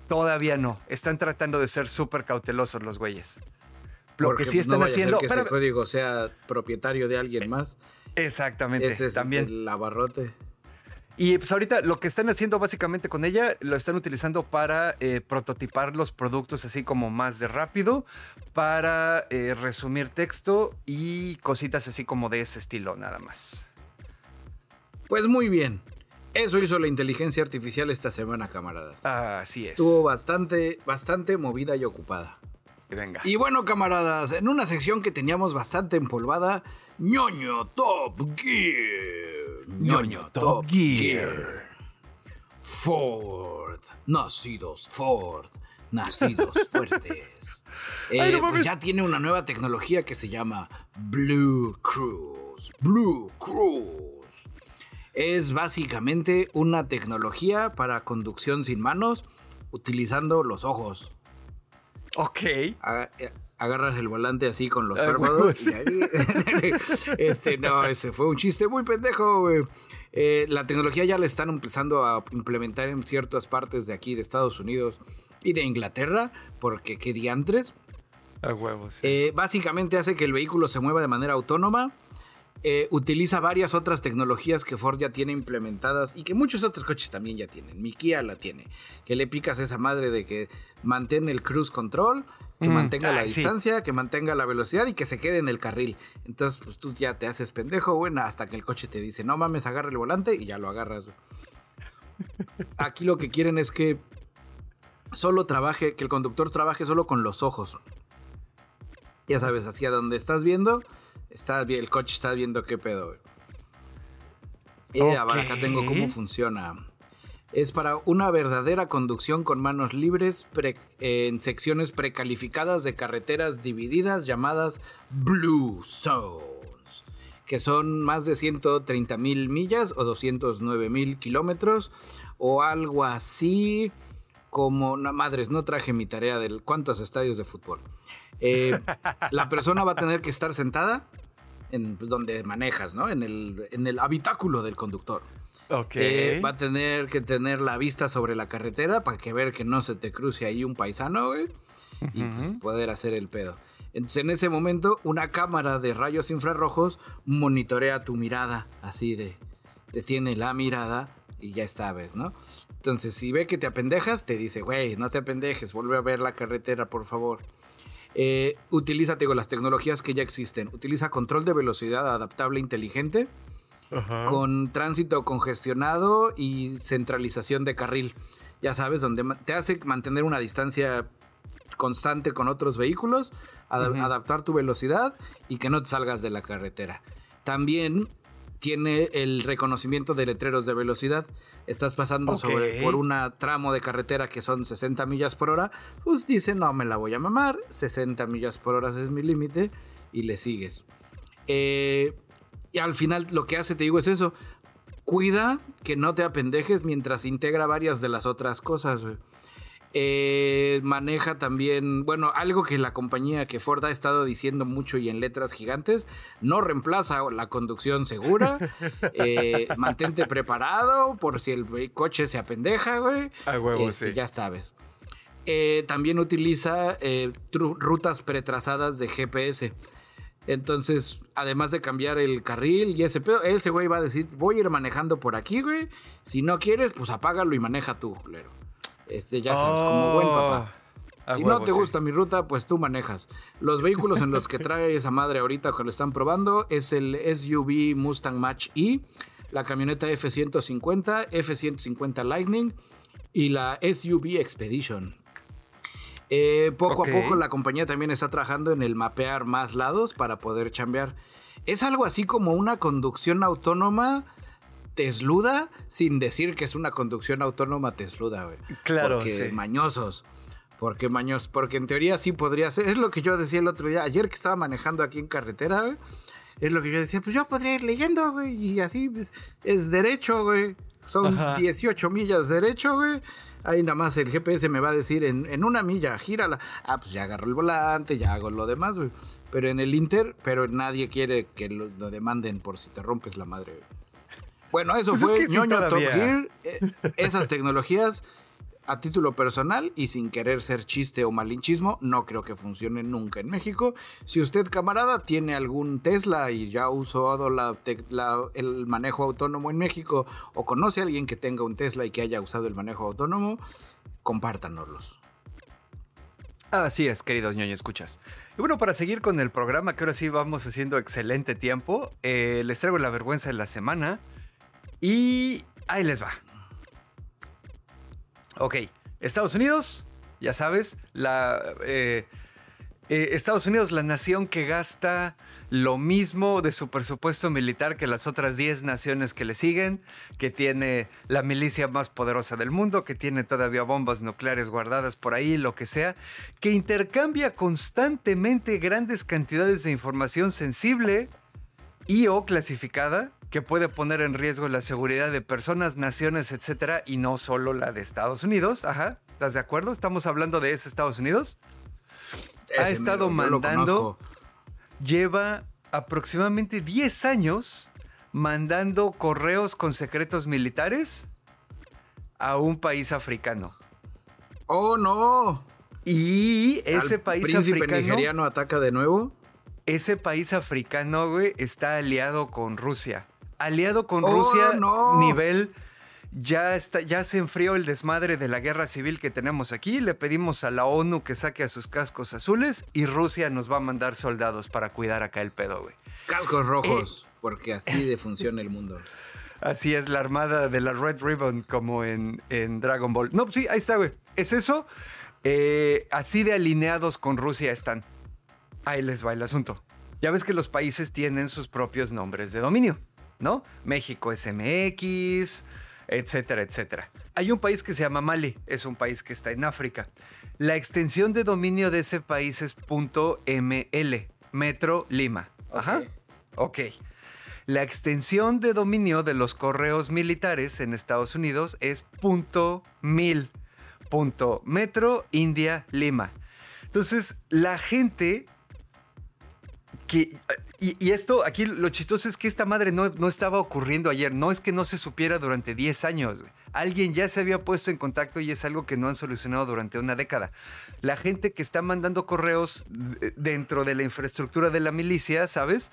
Todavía no. Están tratando de ser súper cautelosos los güeyes. Lo que sí están haciendo. que ese código sea propietario de alguien más. Exactamente. Ese es también. el abarrote. Y pues ahorita lo que están haciendo básicamente con ella, lo están utilizando para eh, prototipar los productos así como más de rápido, para eh, resumir texto y cositas así como de ese estilo nada más. Pues muy bien. Eso hizo la inteligencia artificial esta semana, camaradas. Así es. Estuvo bastante, bastante movida y ocupada. Venga. Y bueno, camaradas, en una sección que teníamos bastante empolvada, ñoño Top Gear. ñoño Top Gear. Ford. Nacidos Ford. Nacidos <laughs> fuertes. Eh, pues ya tiene una nueva tecnología que se llama Blue Cruise. Blue Cruise. Es básicamente una tecnología para conducción sin manos utilizando los ojos. Ok. Eh, agarras el volante así con los párpados <laughs> y ahí... <laughs> este, no, ese fue un chiste muy pendejo, güey. Eh, la tecnología ya la están empezando a implementar en ciertas partes de aquí, de Estados Unidos y de Inglaterra, porque qué diantres. A huevos. Eh, básicamente hace que el vehículo se mueva de manera autónoma eh, utiliza varias otras tecnologías que Ford ya tiene implementadas y que muchos otros coches también ya tienen. Mi Kia la tiene. Que le picas esa madre de que mantenga el cruise control, que mm, mantenga la distancia, que mantenga la velocidad y que se quede en el carril. Entonces, pues tú ya te haces pendejo, bueno, hasta que el coche te dice, no mames, agarra el volante y ya lo agarras. <laughs> Aquí lo que quieren es que solo trabaje, que el conductor trabaje solo con los ojos. Ya sabes, hacia donde estás viendo, Está bien, el coche está viendo qué pedo, Eh, acá tengo cómo funciona. Es para una verdadera conducción con manos libres en secciones precalificadas de carreteras divididas llamadas Blue Zones, que son más de 130 mil millas o 209 mil kilómetros o algo así como, no, madres, no traje mi tarea de cuántos estadios de fútbol. Eh, la persona va a tener que estar sentada en donde manejas, ¿no? En el, en el habitáculo del conductor. Ok. Eh, va a tener que tener la vista sobre la carretera para que ver que no se te cruce ahí un paisano, güey. Y poder hacer el pedo. Entonces, en ese momento, una cámara de rayos infrarrojos monitorea tu mirada, así de. Detiene la mirada y ya está, ¿ves, no? Entonces, si ve que te apendejas, te dice, güey, no te apendejes, vuelve a ver la carretera, por favor. Eh, utiliza, te digo, las tecnologías que ya existen. Utiliza control de velocidad adaptable inteligente con tránsito congestionado y centralización de carril. Ya sabes, donde te hace mantener una distancia constante con otros vehículos, adaptar tu velocidad y que no te salgas de la carretera. También tiene el reconocimiento de letreros de velocidad. Estás pasando sobre, por un tramo de carretera que son 60 millas por hora, pues dice, no me la voy a mamar, 60 millas por hora es mi límite y le sigues. Eh, y al final lo que hace, te digo, es eso. Cuida que no te apendejes mientras integra varias de las otras cosas, eh, maneja también, bueno, algo que la compañía que Ford ha estado diciendo mucho y en letras gigantes, no reemplaza la conducción segura, <laughs> eh, mantente preparado por si el coche se apendeja, güey. Este, ya sabes. Eh, también utiliza rutas pretrazadas de GPS. Entonces, además de cambiar el carril y ese pedo, ese güey va a decir, voy a ir manejando por aquí, güey. Si no quieres, pues apágalo y maneja tú, culero. Este, ya sabes, como buen papá. Oh, si no te gusta mi ruta, pues tú manejas. Los vehículos en los que trae esa madre ahorita que lo están probando es el SUV Mustang Match E, la camioneta F-150, F-150 Lightning y la SUV Expedition. Eh, poco a poco la compañía también está trabajando en el mapear más lados para poder chambear. Es algo así como una conducción autónoma tesluda sin decir que es una conducción autónoma tesluda, güey. Claro, porque mañosos. Porque mañosos, porque en teoría sí podría ser. Es lo que yo decía el otro día, ayer que estaba manejando aquí en carretera, güey. Es lo que yo decía, pues yo podría ir leyendo, güey, y así es derecho, güey. Son 18 millas derecho, güey. Ahí nada más el GPS me va a decir en, una milla, gírala. Ah, pues ya agarro el volante, ya hago lo demás, güey. Pero en el Inter, pero nadie quiere que lo, demanden por si te rompes la madre, Bueno, eso pues fue ñoño Top Gear. Eh, esas tecnologías a título personal y sin querer ser chiste o malinchismo, no creo que funcione nunca en México. Si usted, camarada, tiene algún Tesla y ya ha usado el manejo autónomo en México o conoce a alguien que tenga un Tesla y que haya usado el manejo autónomo, compártanoslos. Así es, queridos ñoño, escuchas. Y bueno, para seguir con el programa, que ahora sí vamos haciendo excelente tiempo, eh, les traigo la vergüenza de la semana. Y ahí les va. Ok, Estados Unidos, ya sabes, la... Eh, eh, Estados Unidos, la nación que gasta lo mismo de su presupuesto militar que las otras 10 naciones que le siguen, que tiene la milicia más poderosa del mundo, que tiene todavía bombas nucleares guardadas por ahí, lo que sea, que intercambia constantemente grandes cantidades de información sensible y o clasificada que puede poner en riesgo la seguridad de personas, naciones, etcétera, y no solo la de Estados Unidos. Ajá, ¿estás de acuerdo? Estamos hablando de ese Estados Unidos. ha estado mandando, lleva aproximadamente 10 años mandando correos con secretos militares a un país africano. ¡Oh, no! Y ese país príncipe nigeriano ataca de nuevo? Ese país africano, güey, está aliado con Rusia aliado con oh, Rusia, nivel ya está, ya se enfrió el desmadre de la guerra civil que tenemos aquí. Le pedimos a la ONU que saque a sus cascos azules y Rusia nos va a mandar soldados para cuidar acá el pedo, güey. Cascos rojos, eh, porque así de funciona el mundo. <laughs> Así es, la armada de la Red Ribbon, como en, Dragon Ball. No, sí, ahí está, güey. Es eso. Eh, así de alineados con Rusia están. Ahí les va el asunto. Ya ves que los países tienen sus propios nombres de dominio. ¿No? México es MX, etcétera, etcétera. Hay un país que se llama Mali, es un país que está en África. La extensión de dominio de ese país es .ml, Metro Lima. Ajá. Ok. La extensión de dominio de los correos militares en Estados Unidos es .mil, Metro India Lima. Entonces, la gente que y, esto, aquí lo chistoso es que esta madre no, no, estaba ocurriendo ayer. No es que no se supiera durante 10 años. Alguien ya se había puesto en contacto y es algo que no han solucionado durante una década. La gente que está mandando correos dentro de la infraestructura de la milicia, ¿sabes?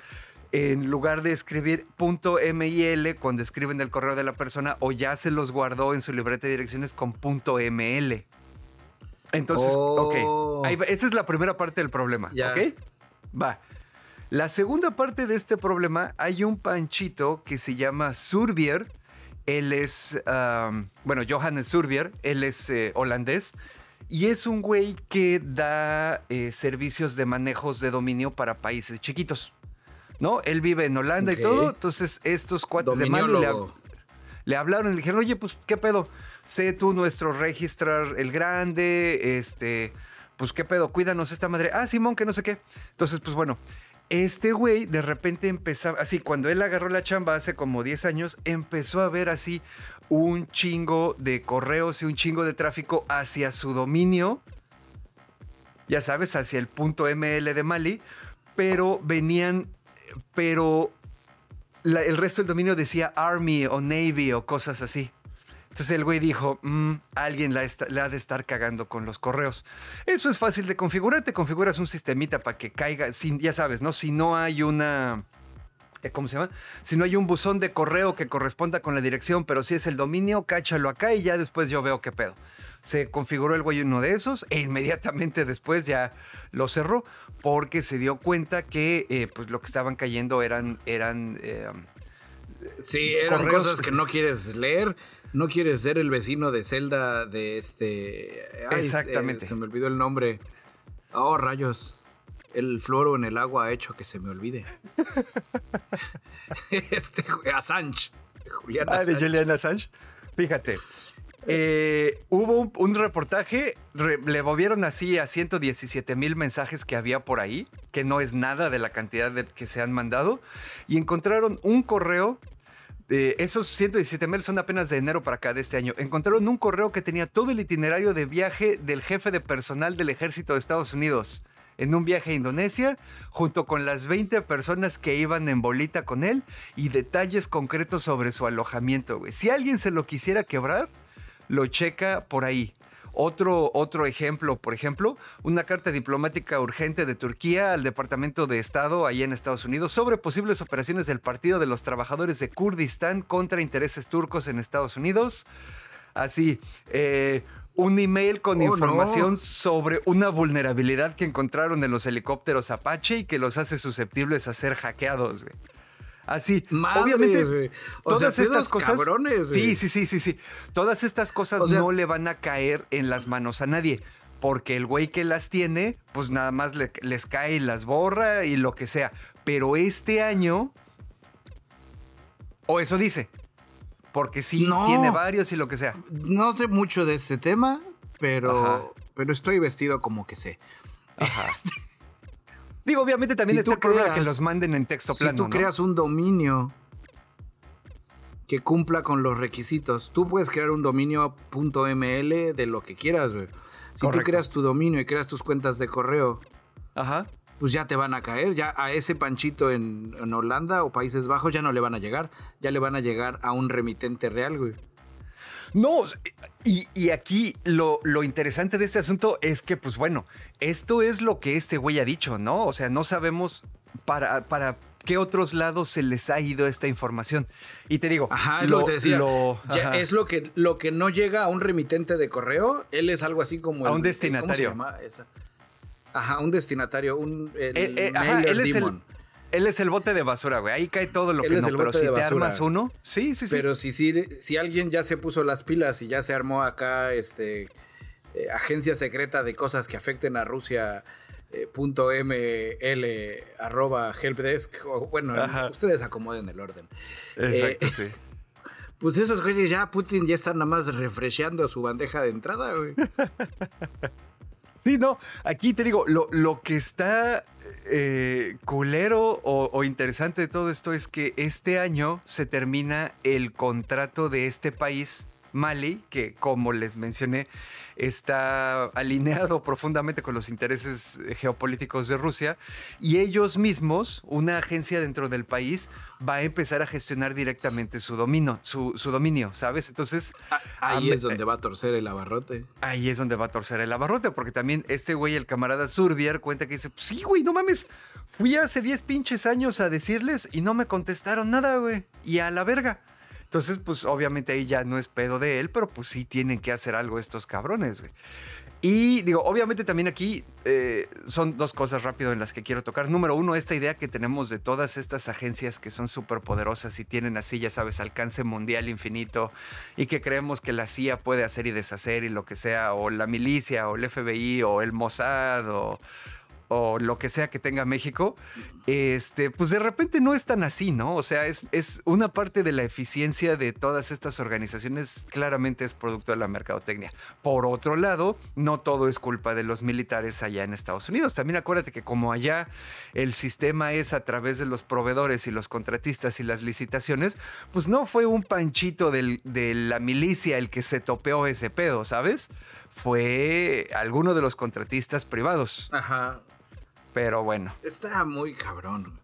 En lugar de escribir .mil cuando escriben el correo de la persona o ya se los guardó en su libreta de direcciones con .ml. Entonces, ok. Oh. esa es la primera parte del problema. ¿Ok? Va. La segunda parte de este problema, hay un panchito que se llama Surbier. Él es, bueno, Johannes Surbier, él es eh, holandés. Y es un güey que da eh, servicios de manejos de dominio para países chiquitos. ¿No? Él vive en Holanda y todo. Entonces, estos cuates de Mali le, le, hablaron y le dijeron, oye, pues, ¿qué pedo? Sé tú nuestro registrar el grande, este, pues, ¿qué pedo? Cuídanos esta madre. Ah, Simón, que no sé qué. Entonces, pues, bueno, este güey de repente empezaba, así, cuando él agarró la chamba hace como 10 años, empezó a ver así un chingo de correos y un chingo de tráfico hacia su dominio, ya sabes, hacia el punto ML de Mali, pero venían, pero el resto del dominio decía Army o Navy o cosas así. Entonces el güey dijo, mm, alguien la, ha de estar cagando con los correos. Eso es fácil de configurar, te configuras un sistemita para que caiga, sin, ya sabes, ¿no? Si no hay una... Eh, ¿Cómo se llama? Si no hay un buzón de correo que corresponda con la dirección, pero si es el dominio, cáchalo acá y ya después yo veo qué pedo. Se configuró el güey uno de esos e inmediatamente después ya lo cerró porque se dio cuenta que eh, pues lo que estaban cayendo eran... eran eh, sí, eran cosas que no quieres leer no quieres ser el vecino de Zelda de este. Exactamente. se me olvidó el nombre. Oh, rayos. El floro en el agua ha hecho que se me olvide. <laughs> este, Assange. Julián Assange. Ah, de Julian Assange. Fíjate. Eh, hubo un, reportaje, le movieron así a 117 mil mensajes que había por ahí, que no es nada de la cantidad de, que se han mandado, y encontraron un correo esos 117 mil son apenas de enero para acá de este año. Encontraron un correo que tenía todo el itinerario de viaje del jefe de personal del ejército de Estados Unidos en un viaje a Indonesia, junto con las 20 personas que iban en bolita con él y detalles concretos sobre su alojamiento. Si alguien se lo quisiera quebrar, lo checa por ahí. Otro, otro ejemplo, por ejemplo, una carta diplomática urgente de Turquía al Departamento de Estado ahí en Estados Unidos sobre posibles operaciones del Partido de los Trabajadores de Kurdistán contra intereses turcos en Estados Unidos. Así, eh, un email con oh, información sobre una vulnerabilidad que encontraron en los helicópteros Apache y que los hace susceptibles a ser hackeados. Güey. Así, obviamente, todas estas cosas. Cabrones, sí, sí, sí, sí, sí. Todas estas cosas no le van a caer en las manos a nadie. Porque el güey que las tiene, pues nada más les cae y las borra y lo que sea. Pero este año. O eso dice. Porque sí, tiene varios y lo que sea. No sé mucho de este tema, pero, pero estoy vestido como que sé. Ajá. Digo, obviamente también está el que los manden en texto plano. Si tú creas un dominio que cumpla con los requisitos, tú puedes crear un dominio .ml de lo que quieras, güey. Si tú creas tu dominio y creas tus cuentas de correo, Ajá. pues ya te van a caer. Ya a ese panchito en, en Holanda o Países Bajos ya no le van a llegar. Ya le van a llegar a un remitente real, güey. No, y, aquí lo, interesante de este asunto es que, pues bueno, esto es lo que este güey ha dicho, ¿no? O sea, no sabemos para, para qué otros lados se les ha ido esta información. Y te digo, ajá, es lo, que decía. es lo que, lo que no llega a un remitente de correo, él es algo así como. A un destinatario. ¿cómo se llama? Ajá, un destinatario, un el eh, eh, él es el, él es el bote de basura, güey. Ahí cae todo lo que no. pero si te armas uno, sí, sí, sí. Pero si, si, si alguien ya se puso las pilas y ya se armó acá este eh, agencia secreta de cosas que afecten a Rusia eh, punto ml arroba helpdesk. O, bueno, ustedes acomoden el orden. Exacto, eh, sí. <laughs> Pues esos güeyes ya, Putin ya están nada más refresheando su bandeja de entrada, güey. <laughs> Sí, no, aquí te digo, lo, lo que está eh, culero o, o, interesante de todo esto es que este año se termina el contrato de este país Mali, que como les mencioné, está alineado profundamente con los intereses geopolíticos de Rusia, y ellos mismos, una agencia dentro del país, va a empezar a gestionar directamente su dominio, su, dominio, ¿sabes? Entonces... Ah, ahí es donde va a torcer el abarrote. Ahí es donde va a torcer el abarrote, porque también este güey, el camarada Surbier, cuenta que dice, sí, güey, no mames, fui hace 10 pinches años a decirles y no me contestaron nada, güey, y a la verga. Entonces, pues obviamente ahí ya no es pedo de él, pero pues sí tienen que hacer algo estos cabrones, güey. Y digo, obviamente también aquí eh, son dos cosas rápido en las que quiero tocar. Número uno, esta idea que tenemos de todas estas agencias que son súper poderosas y tienen así, ya sabes, alcance mundial infinito y que creemos que la CIA puede hacer y deshacer y lo que sea, o la milicia, o el FBI, o el Mossad, o o lo que sea que tenga México, este, pues de repente no es tan así, ¿no? O sea, es, es una parte de la eficiencia de todas estas organizaciones, claramente es producto de la mercadotecnia. Por otro lado, no todo es culpa de los militares allá en Estados Unidos. También acuérdate que como allá el sistema es a través de los proveedores y los contratistas y las licitaciones, pues no fue un panchito de la milicia el que se topeó ese pedo, ¿sabes? Fue alguno de los contratistas privados. Ajá. Pero bueno. Está muy cabrón.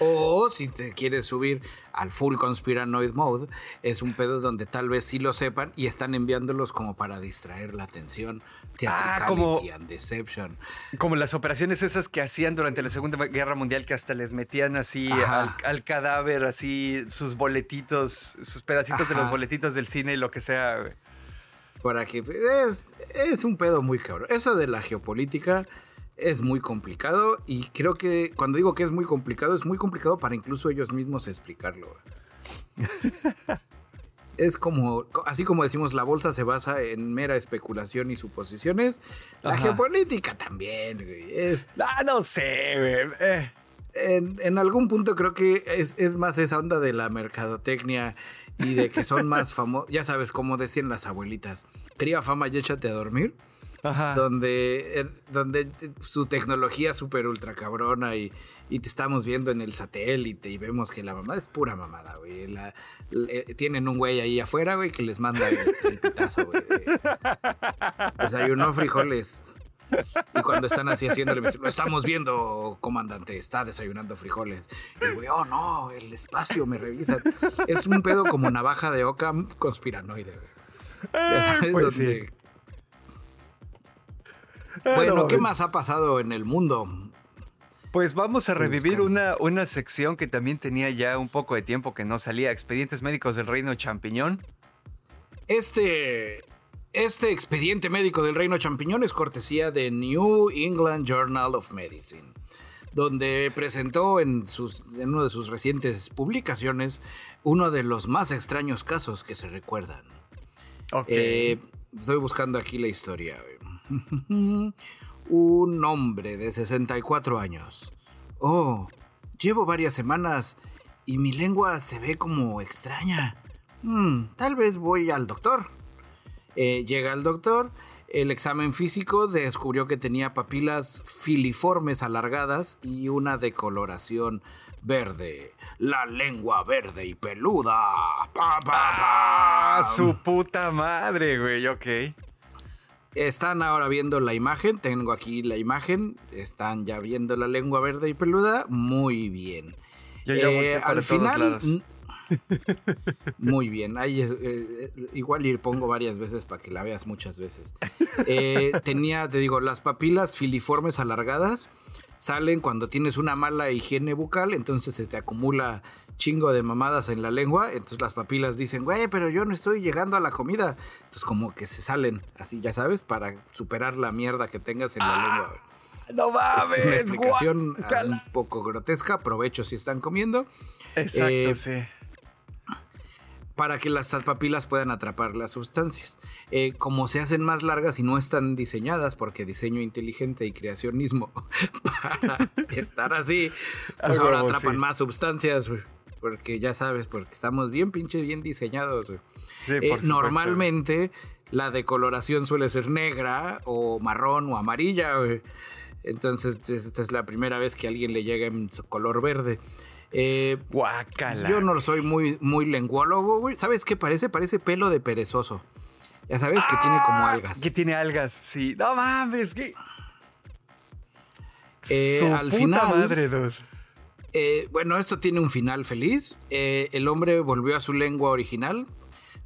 O si te quieres subir al full conspiranoid mode, es un pedo donde tal vez sí lo sepan y están enviándolos como para distraer la atención. Ah, como, and deception. Como las operaciones esas que hacían durante la Segunda Guerra Mundial, que hasta les metían así al, cadáver, así sus boletitos, sus pedacitos de los boletitos del cine y lo que sea. Para que es, es un pedo muy cabrón. Eso de la geopolítica es muy complicado y creo que cuando digo que es muy complicado, es muy complicado para incluso ellos mismos explicarlo. <laughs> es como, así como decimos, la bolsa se basa en mera especulación y suposiciones, la geopolítica también, güey. Es, ah, no sé, güey. Eh. En, algún punto creo que es, es, más esa onda de la mercadotecnia y de que son <laughs> más famosos, ya sabes, como decían las abuelitas, cría fama y échate a dormir. Donde, eh, donde su tecnología súper ultra cabrona y, y, te estamos viendo en el satélite y vemos que la mamada es pura mamada, güey. Eh, tienen un güey ahí afuera, güey, que les manda el, pitazo, güey. Desayunó frijoles. Y cuando están así haciéndole, lo estamos viendo, comandante, está desayunando frijoles. Y güey, oh no, el espacio me revisa. Es un pedo como navaja de Ocam conspiranoide, güey. <laughs> pues sí. Bueno, ¿qué más ha pasado en el mundo? Pues vamos a revivir una, una sección que también tenía ya un poco de tiempo que no salía, Expedientes Médicos del Reino Champiñón. Este, este expediente médico del Reino Champiñón es cortesía de New England Journal of Medicine, donde presentó en, sus, en una de sus recientes publicaciones uno de los más extraños casos que se recuerdan. Eh, estoy buscando aquí la historia. <laughs> Un hombre de 64 años. Oh, llevo varias semanas y mi lengua se ve como extraña. Hmm, tal vez voy al doctor. Eh, llega el doctor. El examen físico descubrió que tenía papilas filiformes alargadas y una decoloración verde. La lengua verde y peluda. ¡Pa, ah, su puta madre, güey, ok. Están ahora viendo la imagen, tengo aquí la imagen, están ya viendo la lengua verde y peluda, muy bien. Eh, al final, muy bien, ahí eh, igual ir pongo varias veces para que la veas muchas veces. Eh, <laughs> tenía, te digo, las papilas filiformes alargadas salen cuando tienes una mala higiene bucal, entonces se te acumula chingo de mamadas en la lengua, entonces las papilas dicen, güey, pero yo no estoy llegando a la comida. Entonces como que se salen así, ya sabes, para superar la mierda que tengas en la ah, lengua. No mames. Es una explicación un poco grotesca, aprovecho si están comiendo. Exacto, eh, sí. para que las papilas puedan atrapar las sustancias. Eh, como se hacen más largas y no están diseñadas, porque diseño inteligente y creacionismo <laughs> para <laughs> estar así, pues Ah, ahora atrapan sí. más sustancias. Porque ya sabes, porque estamos bien pinches, bien diseñados. Sí, Eh, normalmente la decoloración suele ser negra o marrón o amarilla. Entonces, esta es la primera vez que a alguien le llega en su color verde. Eh, Guácala. yo no soy muy, muy lenguólogo, güey. ¿Sabes qué parece? Parece pelo de perezoso. Ya sabes que tiene como algas. Que tiene algas, sí. No mames, que. Eh, al puta final- madre, dude. Eh, bueno, esto tiene un final feliz. Eh, el hombre volvió a su lengua original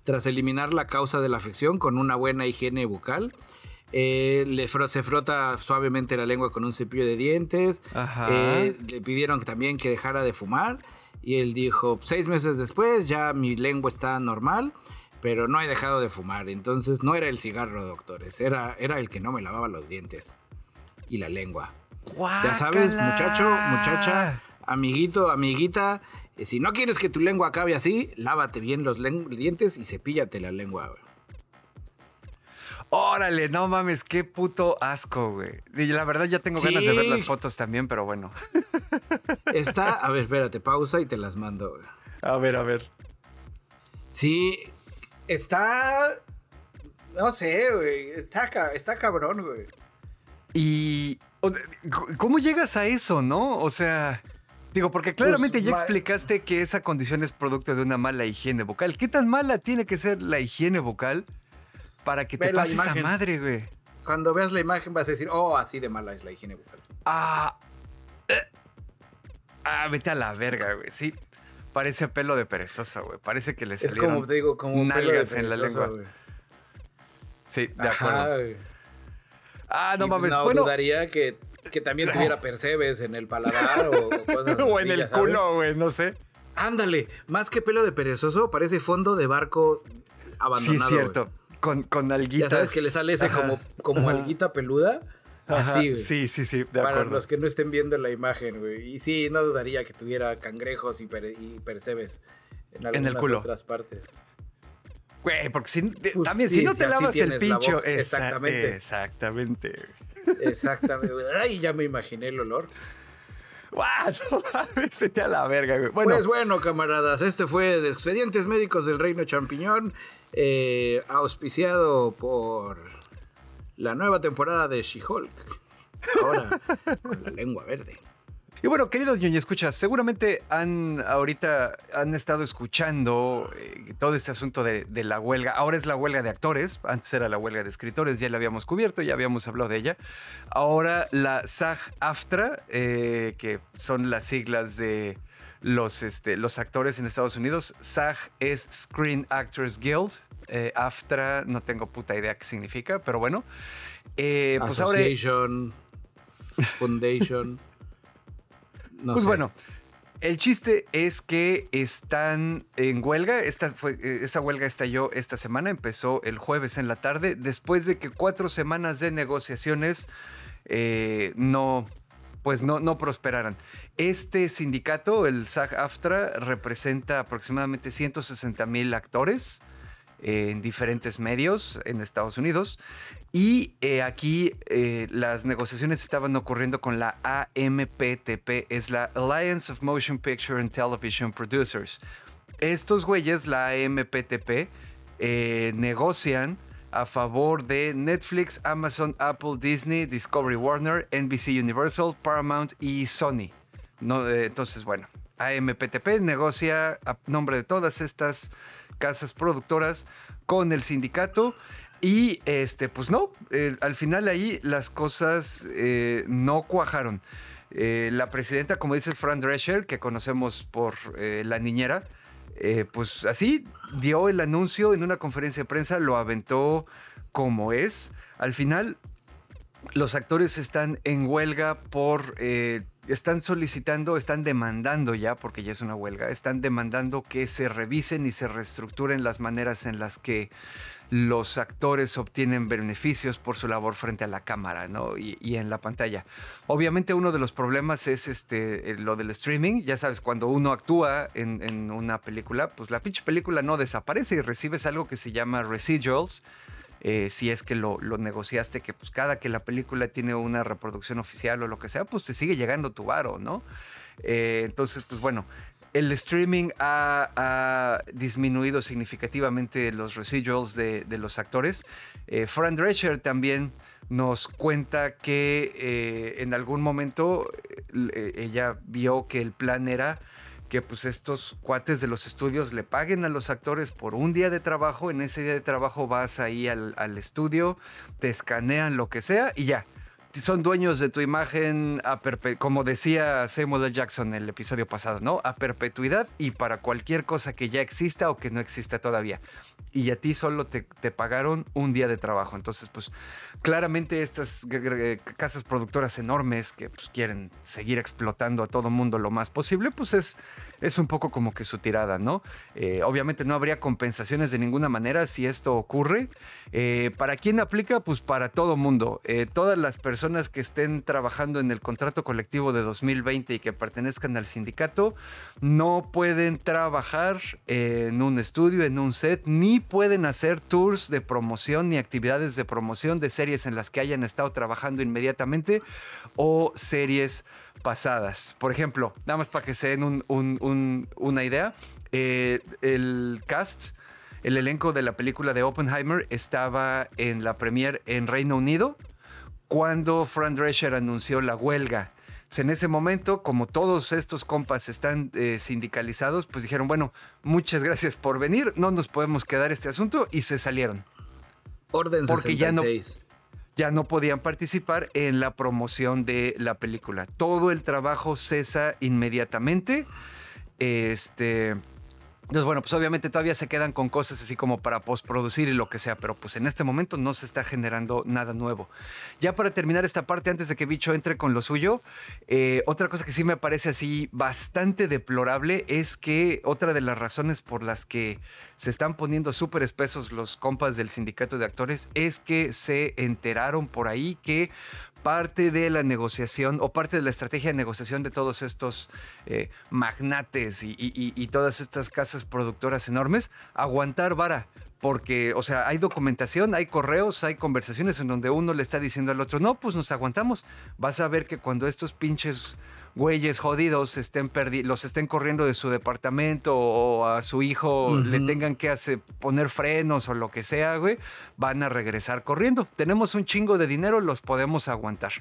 tras eliminar la causa de la afección con una buena higiene bucal. Eh, le fro- se frota suavemente la lengua con un cepillo de dientes. Ajá. Eh, le pidieron también que dejara de fumar. Y él dijo, seis meses después ya mi lengua está normal, pero no he dejado de fumar. Entonces no era el cigarro, doctores, era, era el que no me lavaba los dientes y la lengua. Ya sabes, Guácala. muchacho, muchacha, amiguito, amiguita, eh, si no quieres que tu lengua acabe así, lávate bien los dientes y cepíllate la lengua. güey. Órale, no mames, qué puto asco, güey. Y la verdad ya tengo Sí. ganas de ver las fotos también, pero bueno. <laughs> Está, a ver, espérate, pausa y te las mando. güey. A ver, a ver. Sí, está, no sé, güey, está, está cabrón, güey. Y. ¿Cómo llegas a eso, no? O sea. Digo, porque claramente Pues, ya ma- explicaste que esa condición es producto de una mala higiene bucal. ¿Qué tan mala tiene que ser la higiene bucal para que te Ve pase esa madre, güey? Cuando veas la imagen vas a decir, oh, así de mala es la higiene bucal. Ah. eh. Ah, vete a la verga, güey. Sí. Parece pelo de perezosa, güey. Parece que le Es salieron como, te digo, como pelo de nalgas en la lengua. Sí, de Ajá, acuerdo. Ah, no Y mames. No bueno, dudaría que, que también tuviera percebes en el paladar o, o cosas <laughs> o así, en el culo, güey, no sé. Ándale, más que pelo de perezoso, parece fondo de barco Sí, abandonado. es cierto. Con, con alguitas. Ya sabes que le sale ese Ajá. como, como Ajá. alguita peluda. Ajá, Así. Sí, sí, sí, de Para acuerdo. los que no estén viendo la imagen, güey. Y sí, no dudaría que tuviera cangrejos y, y percebes en algunas culo. otras partes. Güey, porque si, Pues también sí, si no te lavas el la pincho. esa- exactamente. Exactamente. Exactamente. Ay, ya me imaginé el olor. ¡Guau! No mames, a la verga, güey. Bueno, Pues bueno, camaradas, este fue de Expedientes Médicos del Reino Champiñón, eh, auspiciado por la nueva temporada de She-Hulk. Ahora, con la lengua verde. Y bueno, queridos ñoñi, escucha, seguramente han ahorita han estado escuchando eh, todo este asunto de, de la huelga. Ahora es la huelga de actores, antes era la huelga de escritores, ya la habíamos cubierto, ya habíamos hablado de ella. Ahora la SAG-AFTRA, eh, que son las siglas de los, este, los actores en Estados Unidos. SAG es Screen Actors Guild. eh, AFTRA, no tengo puta idea qué significa, pero bueno. Eh, pues ahora Association, <laughs> Foundation. No pues sé. bueno, el chiste es que están en huelga. Esta fue, eh, esa huelga estalló esta semana, empezó el jueves en la tarde, después de que cuatro semanas de negociaciones eh, no, pues no, no prosperaran. Este sindicato, el SAG-AFTRA, representa aproximadamente 160 mil actores en diferentes medios en Estados Unidos. Y eh, aquí eh, las negociaciones estaban ocurriendo con la AMPTP, es la Alliance of Motion Picture and Television Producers. Estos güeyes, la AMPTP, eh, negocian a favor de Netflix, Amazon, Apple, Disney, Discovery Warner, NBC Universal, Paramount y Sony. Eh, entonces, bueno, AMPTP negocia a nombre de todas estas casas productoras con el sindicato y este, pues no, eh, al final ahí las cosas eh, no cuajaron. Eh, la presidenta, como dice Fran Drescher, que conocemos por la niñera, pues así dio el anuncio en una conferencia de prensa, lo aventó como es. Al final, los actores están en huelga por... están solicitando, están demandando ya, porque ya es una huelga, están demandando que se revisen y se reestructuren las maneras en las que los actores obtienen beneficios por su labor frente a la cámara ¿no? y, en la pantalla. Obviamente uno de los problemas es este, lo del streaming. Ya sabes, cuando uno actúa en, una película, pues la pinche película no desaparece y recibes algo que se llama residuals. Eh, si es que lo, negociaste, que pues cada que la película tiene una reproducción oficial o lo que sea, pues te sigue llegando tu varo, ¿no? Eh, entonces, pues bueno, el streaming ha, disminuido significativamente los residuals de, los actores. Eh, Fran Drescher también nos cuenta que en algún momento ella vio que el plan era que pues estos cuates de los estudios le paguen a los actores por un día de trabajo, en ese día de trabajo vas ahí al, al estudio, te escanean lo que sea y ya, son dueños de tu imagen, a como decía Samuel. Jackson en el episodio pasado, ¿no? A perpetuidad y para cualquier cosa que ya exista o que no exista todavía. Y a ti solo te, pagaron un día de trabajo. Entonces, pues claramente estas casas productoras enormes que pues, quieren seguir explotando a todo mundo lo más posible, pues es es un poco como que su tirada, ¿no? Eh, obviamente no habría compensaciones de ninguna manera si esto ocurre. Eh, ¿Para quién aplica? Pues para todo mundo. Eh, todas las personas que estén trabajando en el contrato colectivo de 2020 y que pertenezcan al sindicato no pueden trabajar en un estudio, en un set, ni pueden hacer tours de promoción ni actividades de promoción de series en las que hayan estado trabajando inmediatamente o series pasadas. Por ejemplo, nada más para que se den una idea, eh, el cast, el elenco de la película de Oppenheimer estaba en la premiere en Reino Unido cuando Fran Drescher anunció la huelga. En ese momento, como todos estos compas están eh, sindicalizados, pues dijeron, bueno, muchas gracias por venir, no nos podemos quedar este asunto y se salieron. Orden Porque ya no ya no podían participar en la promoción de la película. Todo el trabajo cesa inmediatamente. Este, entonces, bueno, pues obviamente todavía se quedan con cosas así como para postproducir y lo que sea, pero pues en este momento no se está generando nada nuevo. Ya para terminar esta parte, antes de que Bicho entre con lo suyo, eh, otra cosa que sí me parece así bastante deplorable es que otra de las razones por las que se están poniendo súper espesos los compas del sindicato de actores es que se enteraron por ahí que parte de la negociación o parte de la estrategia de negociación de todos estos eh, magnates y, todas estas casas productoras enormes, aguantar vara. Porque, o sea, hay documentación, hay correos, hay conversaciones en donde uno le está diciendo al otro, no, pues nos aguantamos. Vas a ver que cuando estos pinches güeyes jodidos estén los estén corriendo de su departamento o a su hijo le tengan que hacer, poner frenos o lo que sea, güey, van a regresar corriendo. Tenemos un chingo de dinero, los podemos aguantar.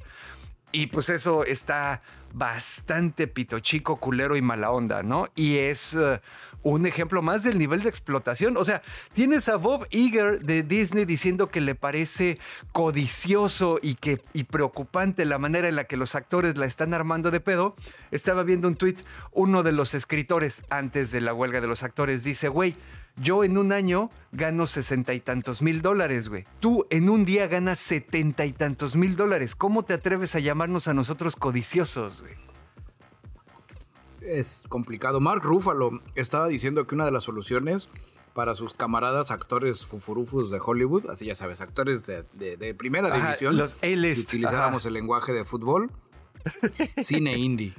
Y pues eso está bastante pito chico, culero y mala onda, ¿no? Y es eh, un ejemplo más del nivel de explotación. O sea, tienes a Bob Iger de Disney diciendo que le parece codicioso y, que, y preocupante la manera en la que los actores la están armando de pedo. Estaba viendo un tweet, uno de los escritores antes de la huelga de los actores dice, güey, yo en un año gano sesenta y tantos mil dólares, güey. Tú en un día ganas setenta y tantos mil dólares. ¿Cómo te atreves a llamarnos a nosotros codiciosos, güey? Es complicado. Mark Ruffalo estaba diciendo que una de las soluciones para sus camaradas actores fufurufus de Hollywood, así ya sabes, actores de, primera división, los si utilizáramos el lenguaje de fútbol, <laughs> cine indie.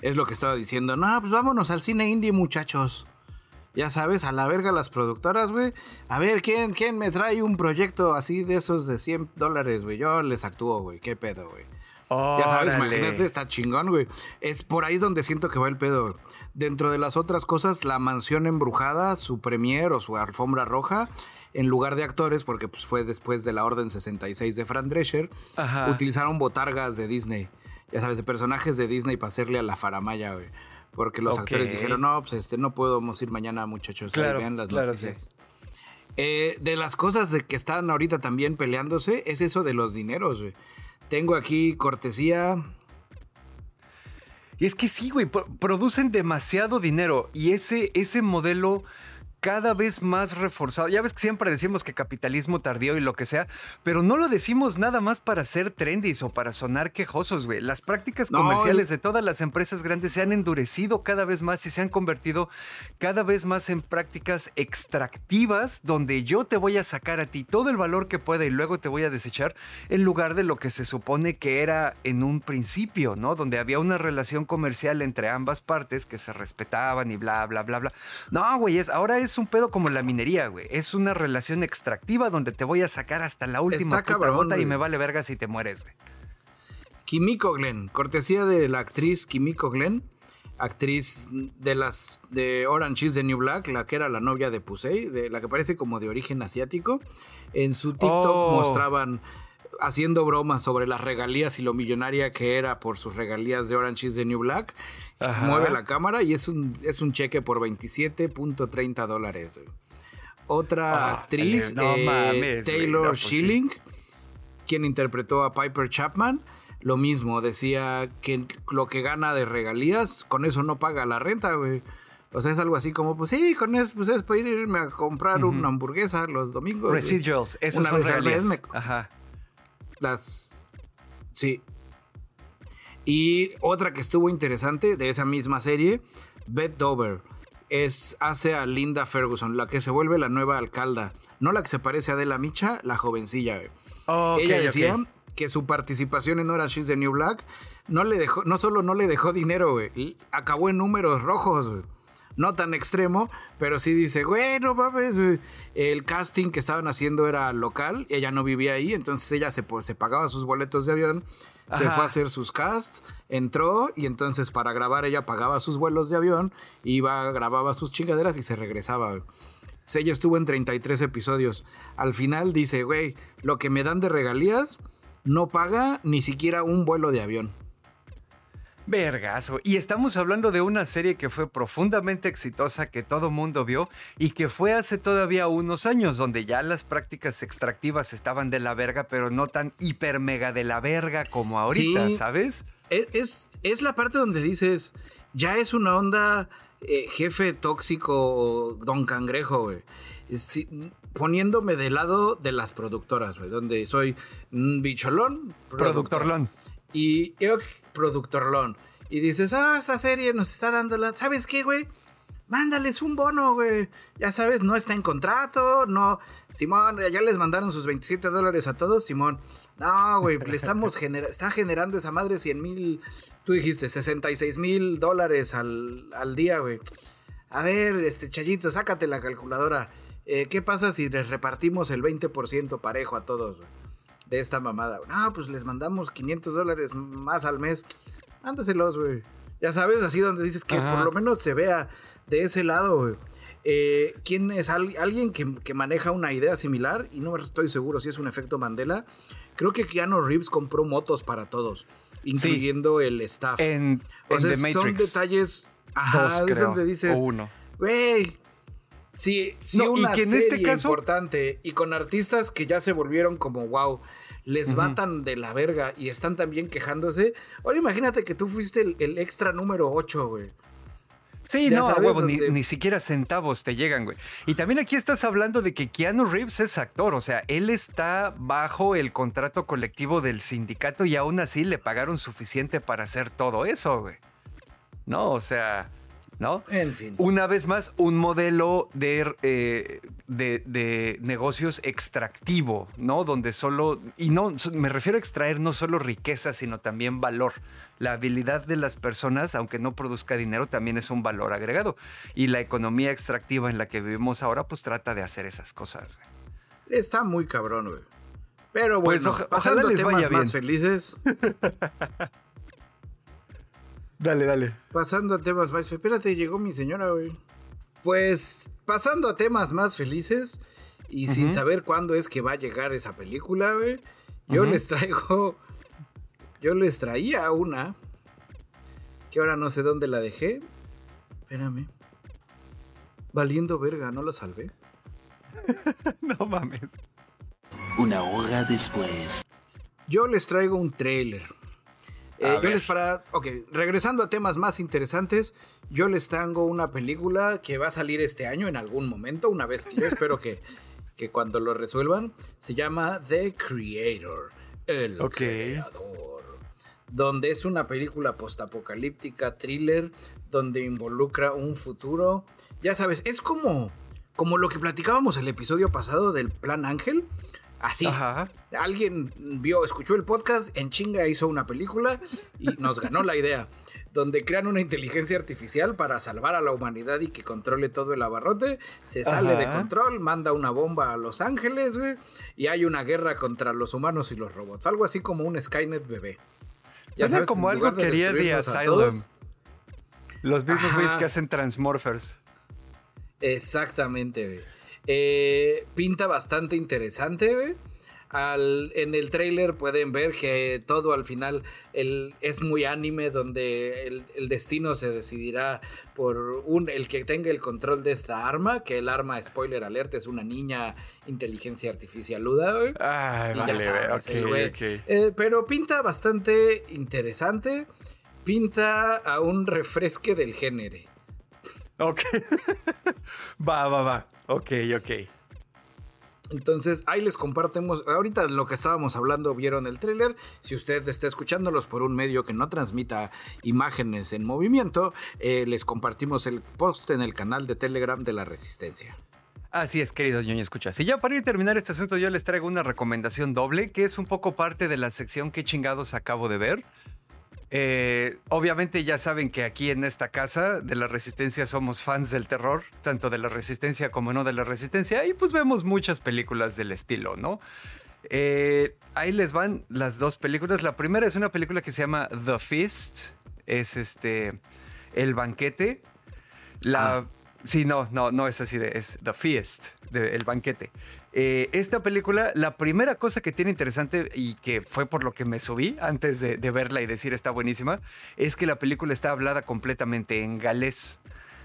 Es lo que estaba diciendo. No, pues vámonos al cine indie, muchachos. Ya sabes, a la verga las productoras, güey. A ver, ¿quién, ¿quién me trae un proyecto así de esos de 100 dólares, güey? Yo les actúo, güey. ¿Qué pedo, güey? Ya sabes, imagínate, está chingón, güey. Es por ahí donde siento que va el pedo. Dentro de las otras cosas, la mansión embrujada, su premier o su alfombra roja, en lugar de actores, porque pues, fue después de la Orden 66 de Fran Drescher, utilizaron botargas de Disney. Ya sabes, de personajes de Disney para hacerle a la faramaya, güey. Porque los actores dijeron, no, pues este, no podemos ir mañana, muchachos. Claro, vean las noticias. Eh, de las cosas de que están ahorita también peleándose, es eso de los dineros, güey. Tengo aquí cortesía. Y es que sí, güey, producen demasiado dinero. Y ese, ese modelo cada vez más reforzado. Ya ves que siempre decimos que capitalismo tardío y lo que sea, pero no lo decimos nada más para ser trendys o para sonar quejosos, güey. Las prácticas comerciales de todas las empresas grandes se han endurecido cada vez más y se han convertido cada vez más en prácticas extractivas donde yo te voy a sacar a ti todo el valor que pueda y luego te voy a desechar en lugar de lo que se supone que era en un principio, ¿no? Donde había una relación comercial entre ambas partes que se respetaban y bla, bla, bla, bla. No, güey, es, ahora es un pedo como la minería, güey. Es una relación extractiva donde te voy a sacar hasta la última puta y me vale verga si te mueres, güey. Kimiko Glenn, cortesía de la actriz Kimiko Glenn, actriz de las de Orange is the New Black, la que era la novia de Pusey, de la que parece como de origen asiático. En su TikTok oh. mostraban haciendo bromas sobre las regalías y lo millonaria que era por sus regalías de Orange is the New Black. Mueve la cámara y es un, es un cheque por 27.30 dólares. Otra ah, actriz, eh, Taylor pues Schilling, quien interpretó a Piper Chapman, lo mismo, decía que lo que gana de regalías, con eso no paga la renta, güey. O sea, es algo así como, pues sí, con eso pues es para irme a comprar una hamburguesa los domingos. Residuals, eso son regalías. Ajá. Las. Sí. Y otra que estuvo interesante de esa misma serie, Beth Dover. Es, hace a Linda Ferguson, la que se vuelve la nueva alcalda. No la que se parece a Adela Micha, la jovencilla. Ella decía que su participación en Orange is the New Black no le dejó, no solo no le dejó dinero, acabó en números rojos, no tan extremo, pero sí dice, güey, no mames, el casting que estaban haciendo era local, ella no vivía ahí, entonces ella se, se pagaba sus boletos de avión, se fue a hacer sus casts, entró y entonces para grabar ella pagaba sus vuelos de avión, iba, grababa sus chingaderas y se regresaba. ella estuvo en 33 episodios. Al final dice, güey, lo que me dan de regalías no paga ni siquiera un vuelo de avión. Vergazo. Y estamos hablando de una serie que fue profundamente exitosa, que todo mundo vio y que fue hace todavía unos años, donde ya las prácticas extractivas estaban de la verga, pero no tan hiper mega de la verga como ahorita, ¿sabes? Es, es, la parte donde dices, ya es una onda eh, jefe tóxico, don cangrejo, güey. poniéndome del lado de las productoras, güey, donde soy un bicholón. Productorlón. Y yo productorlón. Y dices, ah, esta serie nos está dando la. ¿Sabes qué, güey? Mándales un bono, güey. Ya sabes, no está en contrato, no. Simón, ya les mandaron sus 27 dólares a todos, Simón. No, güey, le estamos <laughs> genera está generando esa madre 100 mil, tú dijiste, 66 mil dólares al, al día, güey. A ver, este Chayito, sácate la calculadora. Eh, ¿Qué pasa si les repartimos el 20% parejo a todos, güey? De esta mamada. No, pues les mandamos 500 dólares más al mes. Mándaselos, güey. Ya sabes, así donde dices que por lo menos se vea de ese lado, güey. Eh, ¿Quién es alguien que, maneja una idea similar? Y no estoy seguro si es un efecto Mandela. Creo que Keanu Reeves compró motos para todos, incluyendo el staff. En, o sea, son detalles. Ajá, es donde dices. uno. Güey. Si, si una en este serie caso... importante y con artistas que ya se volvieron como wow les va tan de la verga y están también quejándose. Ahora imagínate que tú fuiste el, extra número 8, güey. Sí, no, a huevo, ni, siquiera centavos te llegan, güey. Y también aquí estás hablando de que Keanu Reeves es actor, o sea, él está bajo el contrato colectivo del sindicato y aún así le pagaron suficiente para hacer todo eso, güey. No, o sea, ¿no? En fin. Una vez más, un modelo de, eh, de, negocios extractivo, ¿no? Donde solo, y no, me refiero a extraer no solo riqueza, sino también valor. La habilidad de las personas, aunque no produzca dinero, también es un valor agregado. Y la economía extractiva en la que vivimos ahora, pues trata de hacer esas cosas. Está muy cabrón, güey. Pero pues bueno, pasando a temas más felices. <laughs> Dale, dale. Pasando a temas más. Espérate, llegó mi señora, güey. Pues pasando a temas más felices y sin saber cuándo es que va a llegar esa película, güey. Yo les traigo. Yo les traía una. Que ahora no sé dónde la dejé. Espérame. Valiendo verga, ¿no la salvé? <laughs> no mames. Una hora después. Yo les traigo un trailer Eh, yo les para. Ok, regresando a temas más interesantes, yo les tengo una película que va a salir este año en algún momento, una vez que yo <laughs> espero que, que cuando lo resuelvan. Se llama The Creator. El creador. Donde es una película postapocalíptica, thriller, donde involucra un futuro. Ya sabes, es como, como lo que platicábamos el episodio pasado del Plan Ángel Así. Alguien vio, escuchó el podcast, en chinga hizo una película y nos ganó la idea. Donde crean una inteligencia artificial para salvar a la humanidad y que controle todo el abarrote. Se sale de control, manda una bomba a Los Ángeles, güey. Y hay una guerra contra los humanos y los robots. Algo así como un Skynet bebé. Ya sabes, como algo que haría Asylum. Los mismos güeyes que hacen Transmorphers. Exactamente, güey. Eh, pinta bastante interesante, en el trailer pueden ver que todo al final es muy anime donde el, destino se decidirá por un, el que tenga el control de esta arma, que el arma, spoiler alert, es una niña inteligencia artificial luda. Eh, pero pinta bastante interesante, pinta a un refresque del género. Ok. <laughs> va, va, va. Ok, ok. Entonces ahí les compartimos, ahorita lo que estábamos hablando vieron el tráiler, si usted está escuchándolos por un medio que no transmita imágenes en movimiento, eh, les compartimos el post en el canal de Telegram de la Resistencia. Así es, queridos ñoño escuchas. Y ya para ir terminar este asunto, yo les traigo una recomendación doble, que es un poco parte de la sección que chingados acabo de ver. Eh, obviamente ya saben que aquí en esta casa de la Resistencia somos fans del terror, tanto de la Resistencia como no de la Resistencia, y pues vemos muchas películas del estilo, ¿no? Eh, ahí les van las dos películas. La primera es una película que se llama The Feast, es este, El Banquete. La... Ah. Sí, no, no, no es así de, es The Feast, el banquete. Eh, esta película, la primera cosa que tiene interesante y que fue por lo que me subí antes de, de verla y decir está buenísima, es que la película está hablada completamente en galés.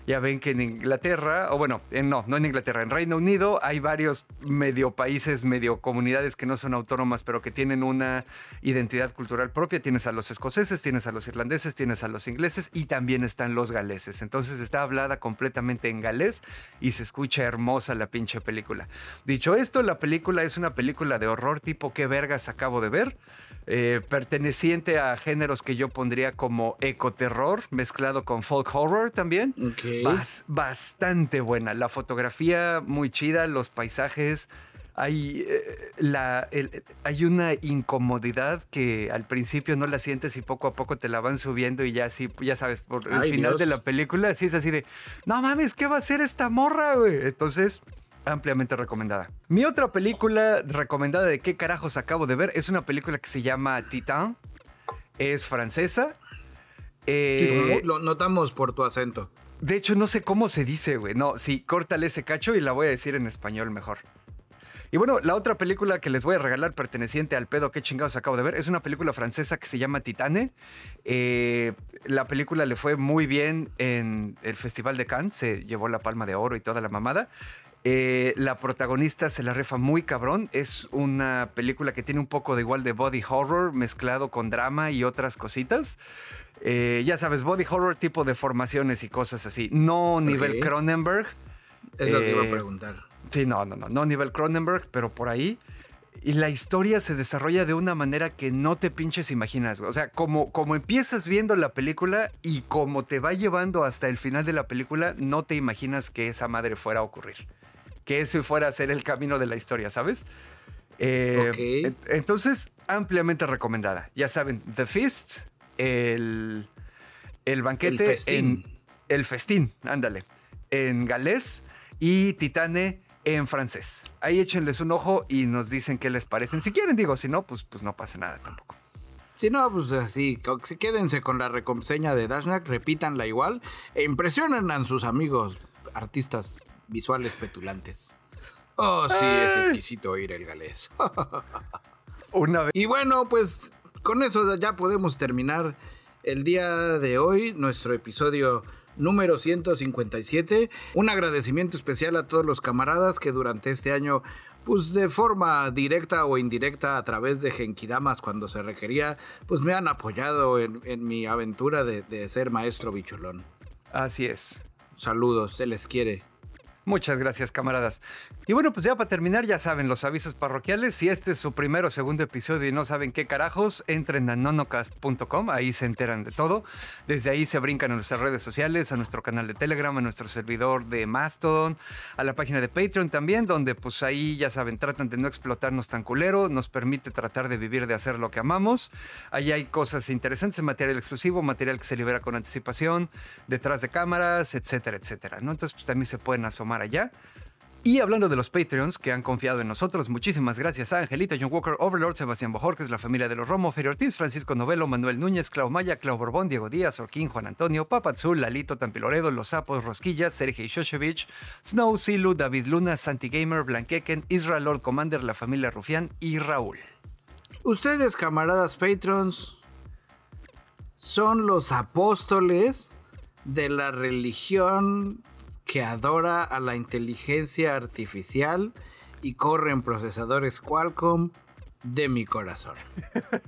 Ya ven que en Inglaterra, o bueno, no, no en Inglaterra, en Reino Unido hay varios medio países, medio comunidades que no son autónomas, pero que tienen una identidad cultural propia. Tienes a los escoceses, tienes a los irlandeses, tienes a los ingleses y también están los galeses. Entonces está hablada completamente en galés y se escucha hermosa la pinche película. Dicho esto, la película es una película de horror tipo qué vergas acabo de ver. Eh, perteneciente a géneros que yo pondría como ecoterror mezclado con folk horror también. Bastante buena. La fotografía muy chida, los paisajes. Hay, eh, la, hay una incomodidad que al principio no la sientes y poco a poco te la van subiendo y ya así, ya sabes, por el final de la película, así es así de, no mames, ¿qué va a hacer esta morra, güey? Entonces, ampliamente recomendada. Mi otra película recomendada de qué carajos acabo de ver es una película que se llama Titan. Es francesa. Eh, lo notamos por tu acento. De hecho, no sé cómo se dice, güey. No, sí, córtale ese cacho y la voy a decir en español mejor. Y bueno, la otra película que les voy a regalar perteneciente al pedo que chingados acabo de ver es una película francesa que se llama Titane. Eh, la película le fue muy bien en el Festival de Cannes, se llevó la palma de oro y toda la mamada. Eh, la protagonista se la refa muy cabrón. Es una película que tiene un poco de igual de body horror mezclado con drama y otras cositas. Eh, ya sabes, body horror tipo de formaciones y cosas así. No nivel Cronenberg. Es lo que iba a eh, preguntar. Sí, no, no, no. No nivel Cronenberg, pero por ahí. Y la historia se desarrolla de una manera que no te pinches imaginas. O sea, como, como empiezas viendo la película y como te va llevando hasta el final de la película, no te imaginas que esa madre fuera a ocurrir que ese fuera a ser el camino de la historia, ¿sabes? Eh, entonces, ampliamente recomendada. Ya saben, The Feast, el, el banquete, el festín. en el festín, ándale, en galés y Titane en francés. Ahí échenles un ojo y nos dicen qué les parecen. Si quieren, digo, si no, pues, pues no pasa nada tampoco. Si no, pues así, quédense con la reseña de Dashnak, repítanla igual e impresionen a sus amigos artistas visuales petulantes. Oh, sí, es exquisito oír el galés. <laughs> Una vez. Y bueno, pues con eso ya podemos terminar el día de hoy, nuestro episodio número 157. Un agradecimiento especial a todos los camaradas que durante este año pues de forma directa o indirecta a través de Genkidamas cuando se requería, pues me han apoyado en, mi aventura de, de ser maestro bicholón. Así es. Saludos, se les quiere. Muchas gracias, camaradas. Y bueno, pues ya para terminar, ya saben, los avisos parroquiales. Si este es su primero o segundo episodio y no saben qué carajos, entren a nonocast.com, ahí se enteran de todo. Desde ahí se brincan a nuestras redes sociales, a nuestro canal de Telegram, a nuestro servidor de Mastodon, a la página de Patreon también, donde pues ahí ya saben, tratan de no explotarnos tan culero, nos permite tratar de vivir de hacer lo que amamos. Ahí hay cosas interesantes, material exclusivo, material que se libera con anticipación, detrás de cámaras, etcétera, etcétera. ¿no? Entonces pues también se pueden asomar allá. Y hablando de los Patreons que han confiado en nosotros, muchísimas gracias a Angelita, John Walker, Overlord, Sebastián Bojorques, la familia de los Romo, Ferio Ortiz, Francisco Novelo, Manuel Núñez, Clau Maya, Clau Borbón, Diego Díaz, Orquín, Juan Antonio, Papazul, Lalito, Tampiloredo, Los Sapos, Rosquillas, Sergei Shoshevich, Snow, Silu, David Luna, Santi Gamer, Blanqueken, Israel Lord Commander, la familia Rufián y Raúl. Ustedes, camaradas Patrons, son los apóstoles de la religión que adora a la inteligencia artificial y corre en procesadores Qualcomm de mi corazón.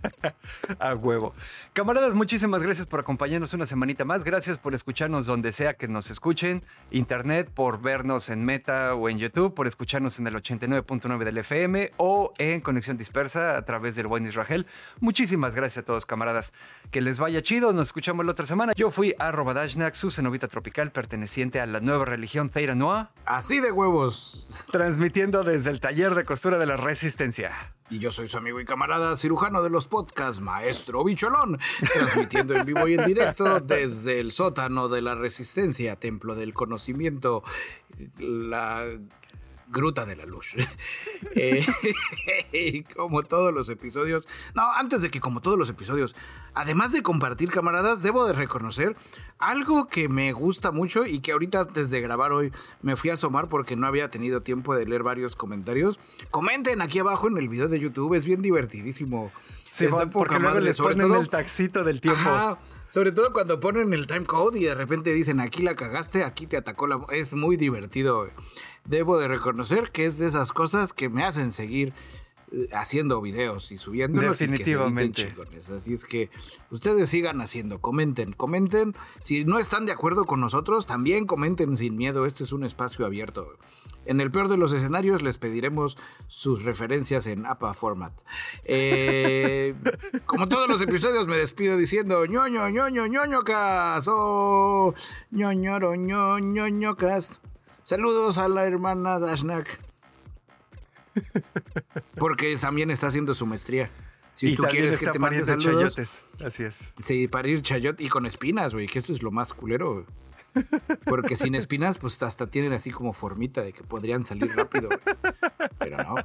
<laughs> a huevo. Camaradas, muchísimas gracias por acompañarnos una semanita más. Gracias por escucharnos donde sea que nos escuchen. Internet, por vernos en Meta o en YouTube, por escucharnos en el 89.9 del FM o en Conexión Dispersa a través del buen Israel. Muchísimas gracias a todos, camaradas. Que les vaya chido. Nos escuchamos la otra semana. Yo fui a Dashnak, su cenovita tropical perteneciente a la nueva religión Feira Noa. Así de huevos. Transmitiendo desde el taller de costura de la resistencia. Y yo soy su amigo y camarada cirujano de los podcasts, Maestro Bicholón, transmitiendo en vivo y en directo desde el sótano de la resistencia, templo del conocimiento, la Gruta de la Luz. <laughs> Eh, <laughs> como todos los episodios. No, antes de que como todos los episodios, además de compartir camaradas, debo de reconocer algo que me gusta mucho y que ahorita antes de grabar hoy me fui a asomar porque no había tenido tiempo de leer varios comentarios. Comenten aquí abajo en el video de YouTube, es bien divertidísimo. Sí, porque luego les ponen el taxito del tiempo. sobre todo cuando ponen el time code y de repente dicen aquí la cagaste, aquí te atacó la... Es muy divertido debo de reconocer que es de esas cosas que me hacen seguir eh, haciendo videos y subiéndolos definitivamente. y así es que ustedes sigan haciendo comenten comenten. Si no están de acuerdo con nosotros también comenten sin miedo. Este es un espacio abierto. En el peor de los escenarios les pediremos sus referencias en APA format. Eh, como todos los episodios me despido diciendo ñoño ñoño ñoño cas o ñoñoro ñoño cas Saludos a la hermana Dashnak. <laughs> Porque también está haciendo su maestría. Si tú quieres que te mande saludos. Chayotes. Así es. Sí, parir chayot y con espinas, güey, que esto es lo más culero. Porque sin <laughs> espinas, pues hasta tienen así como formita de que podrían salir rápido. Pero no.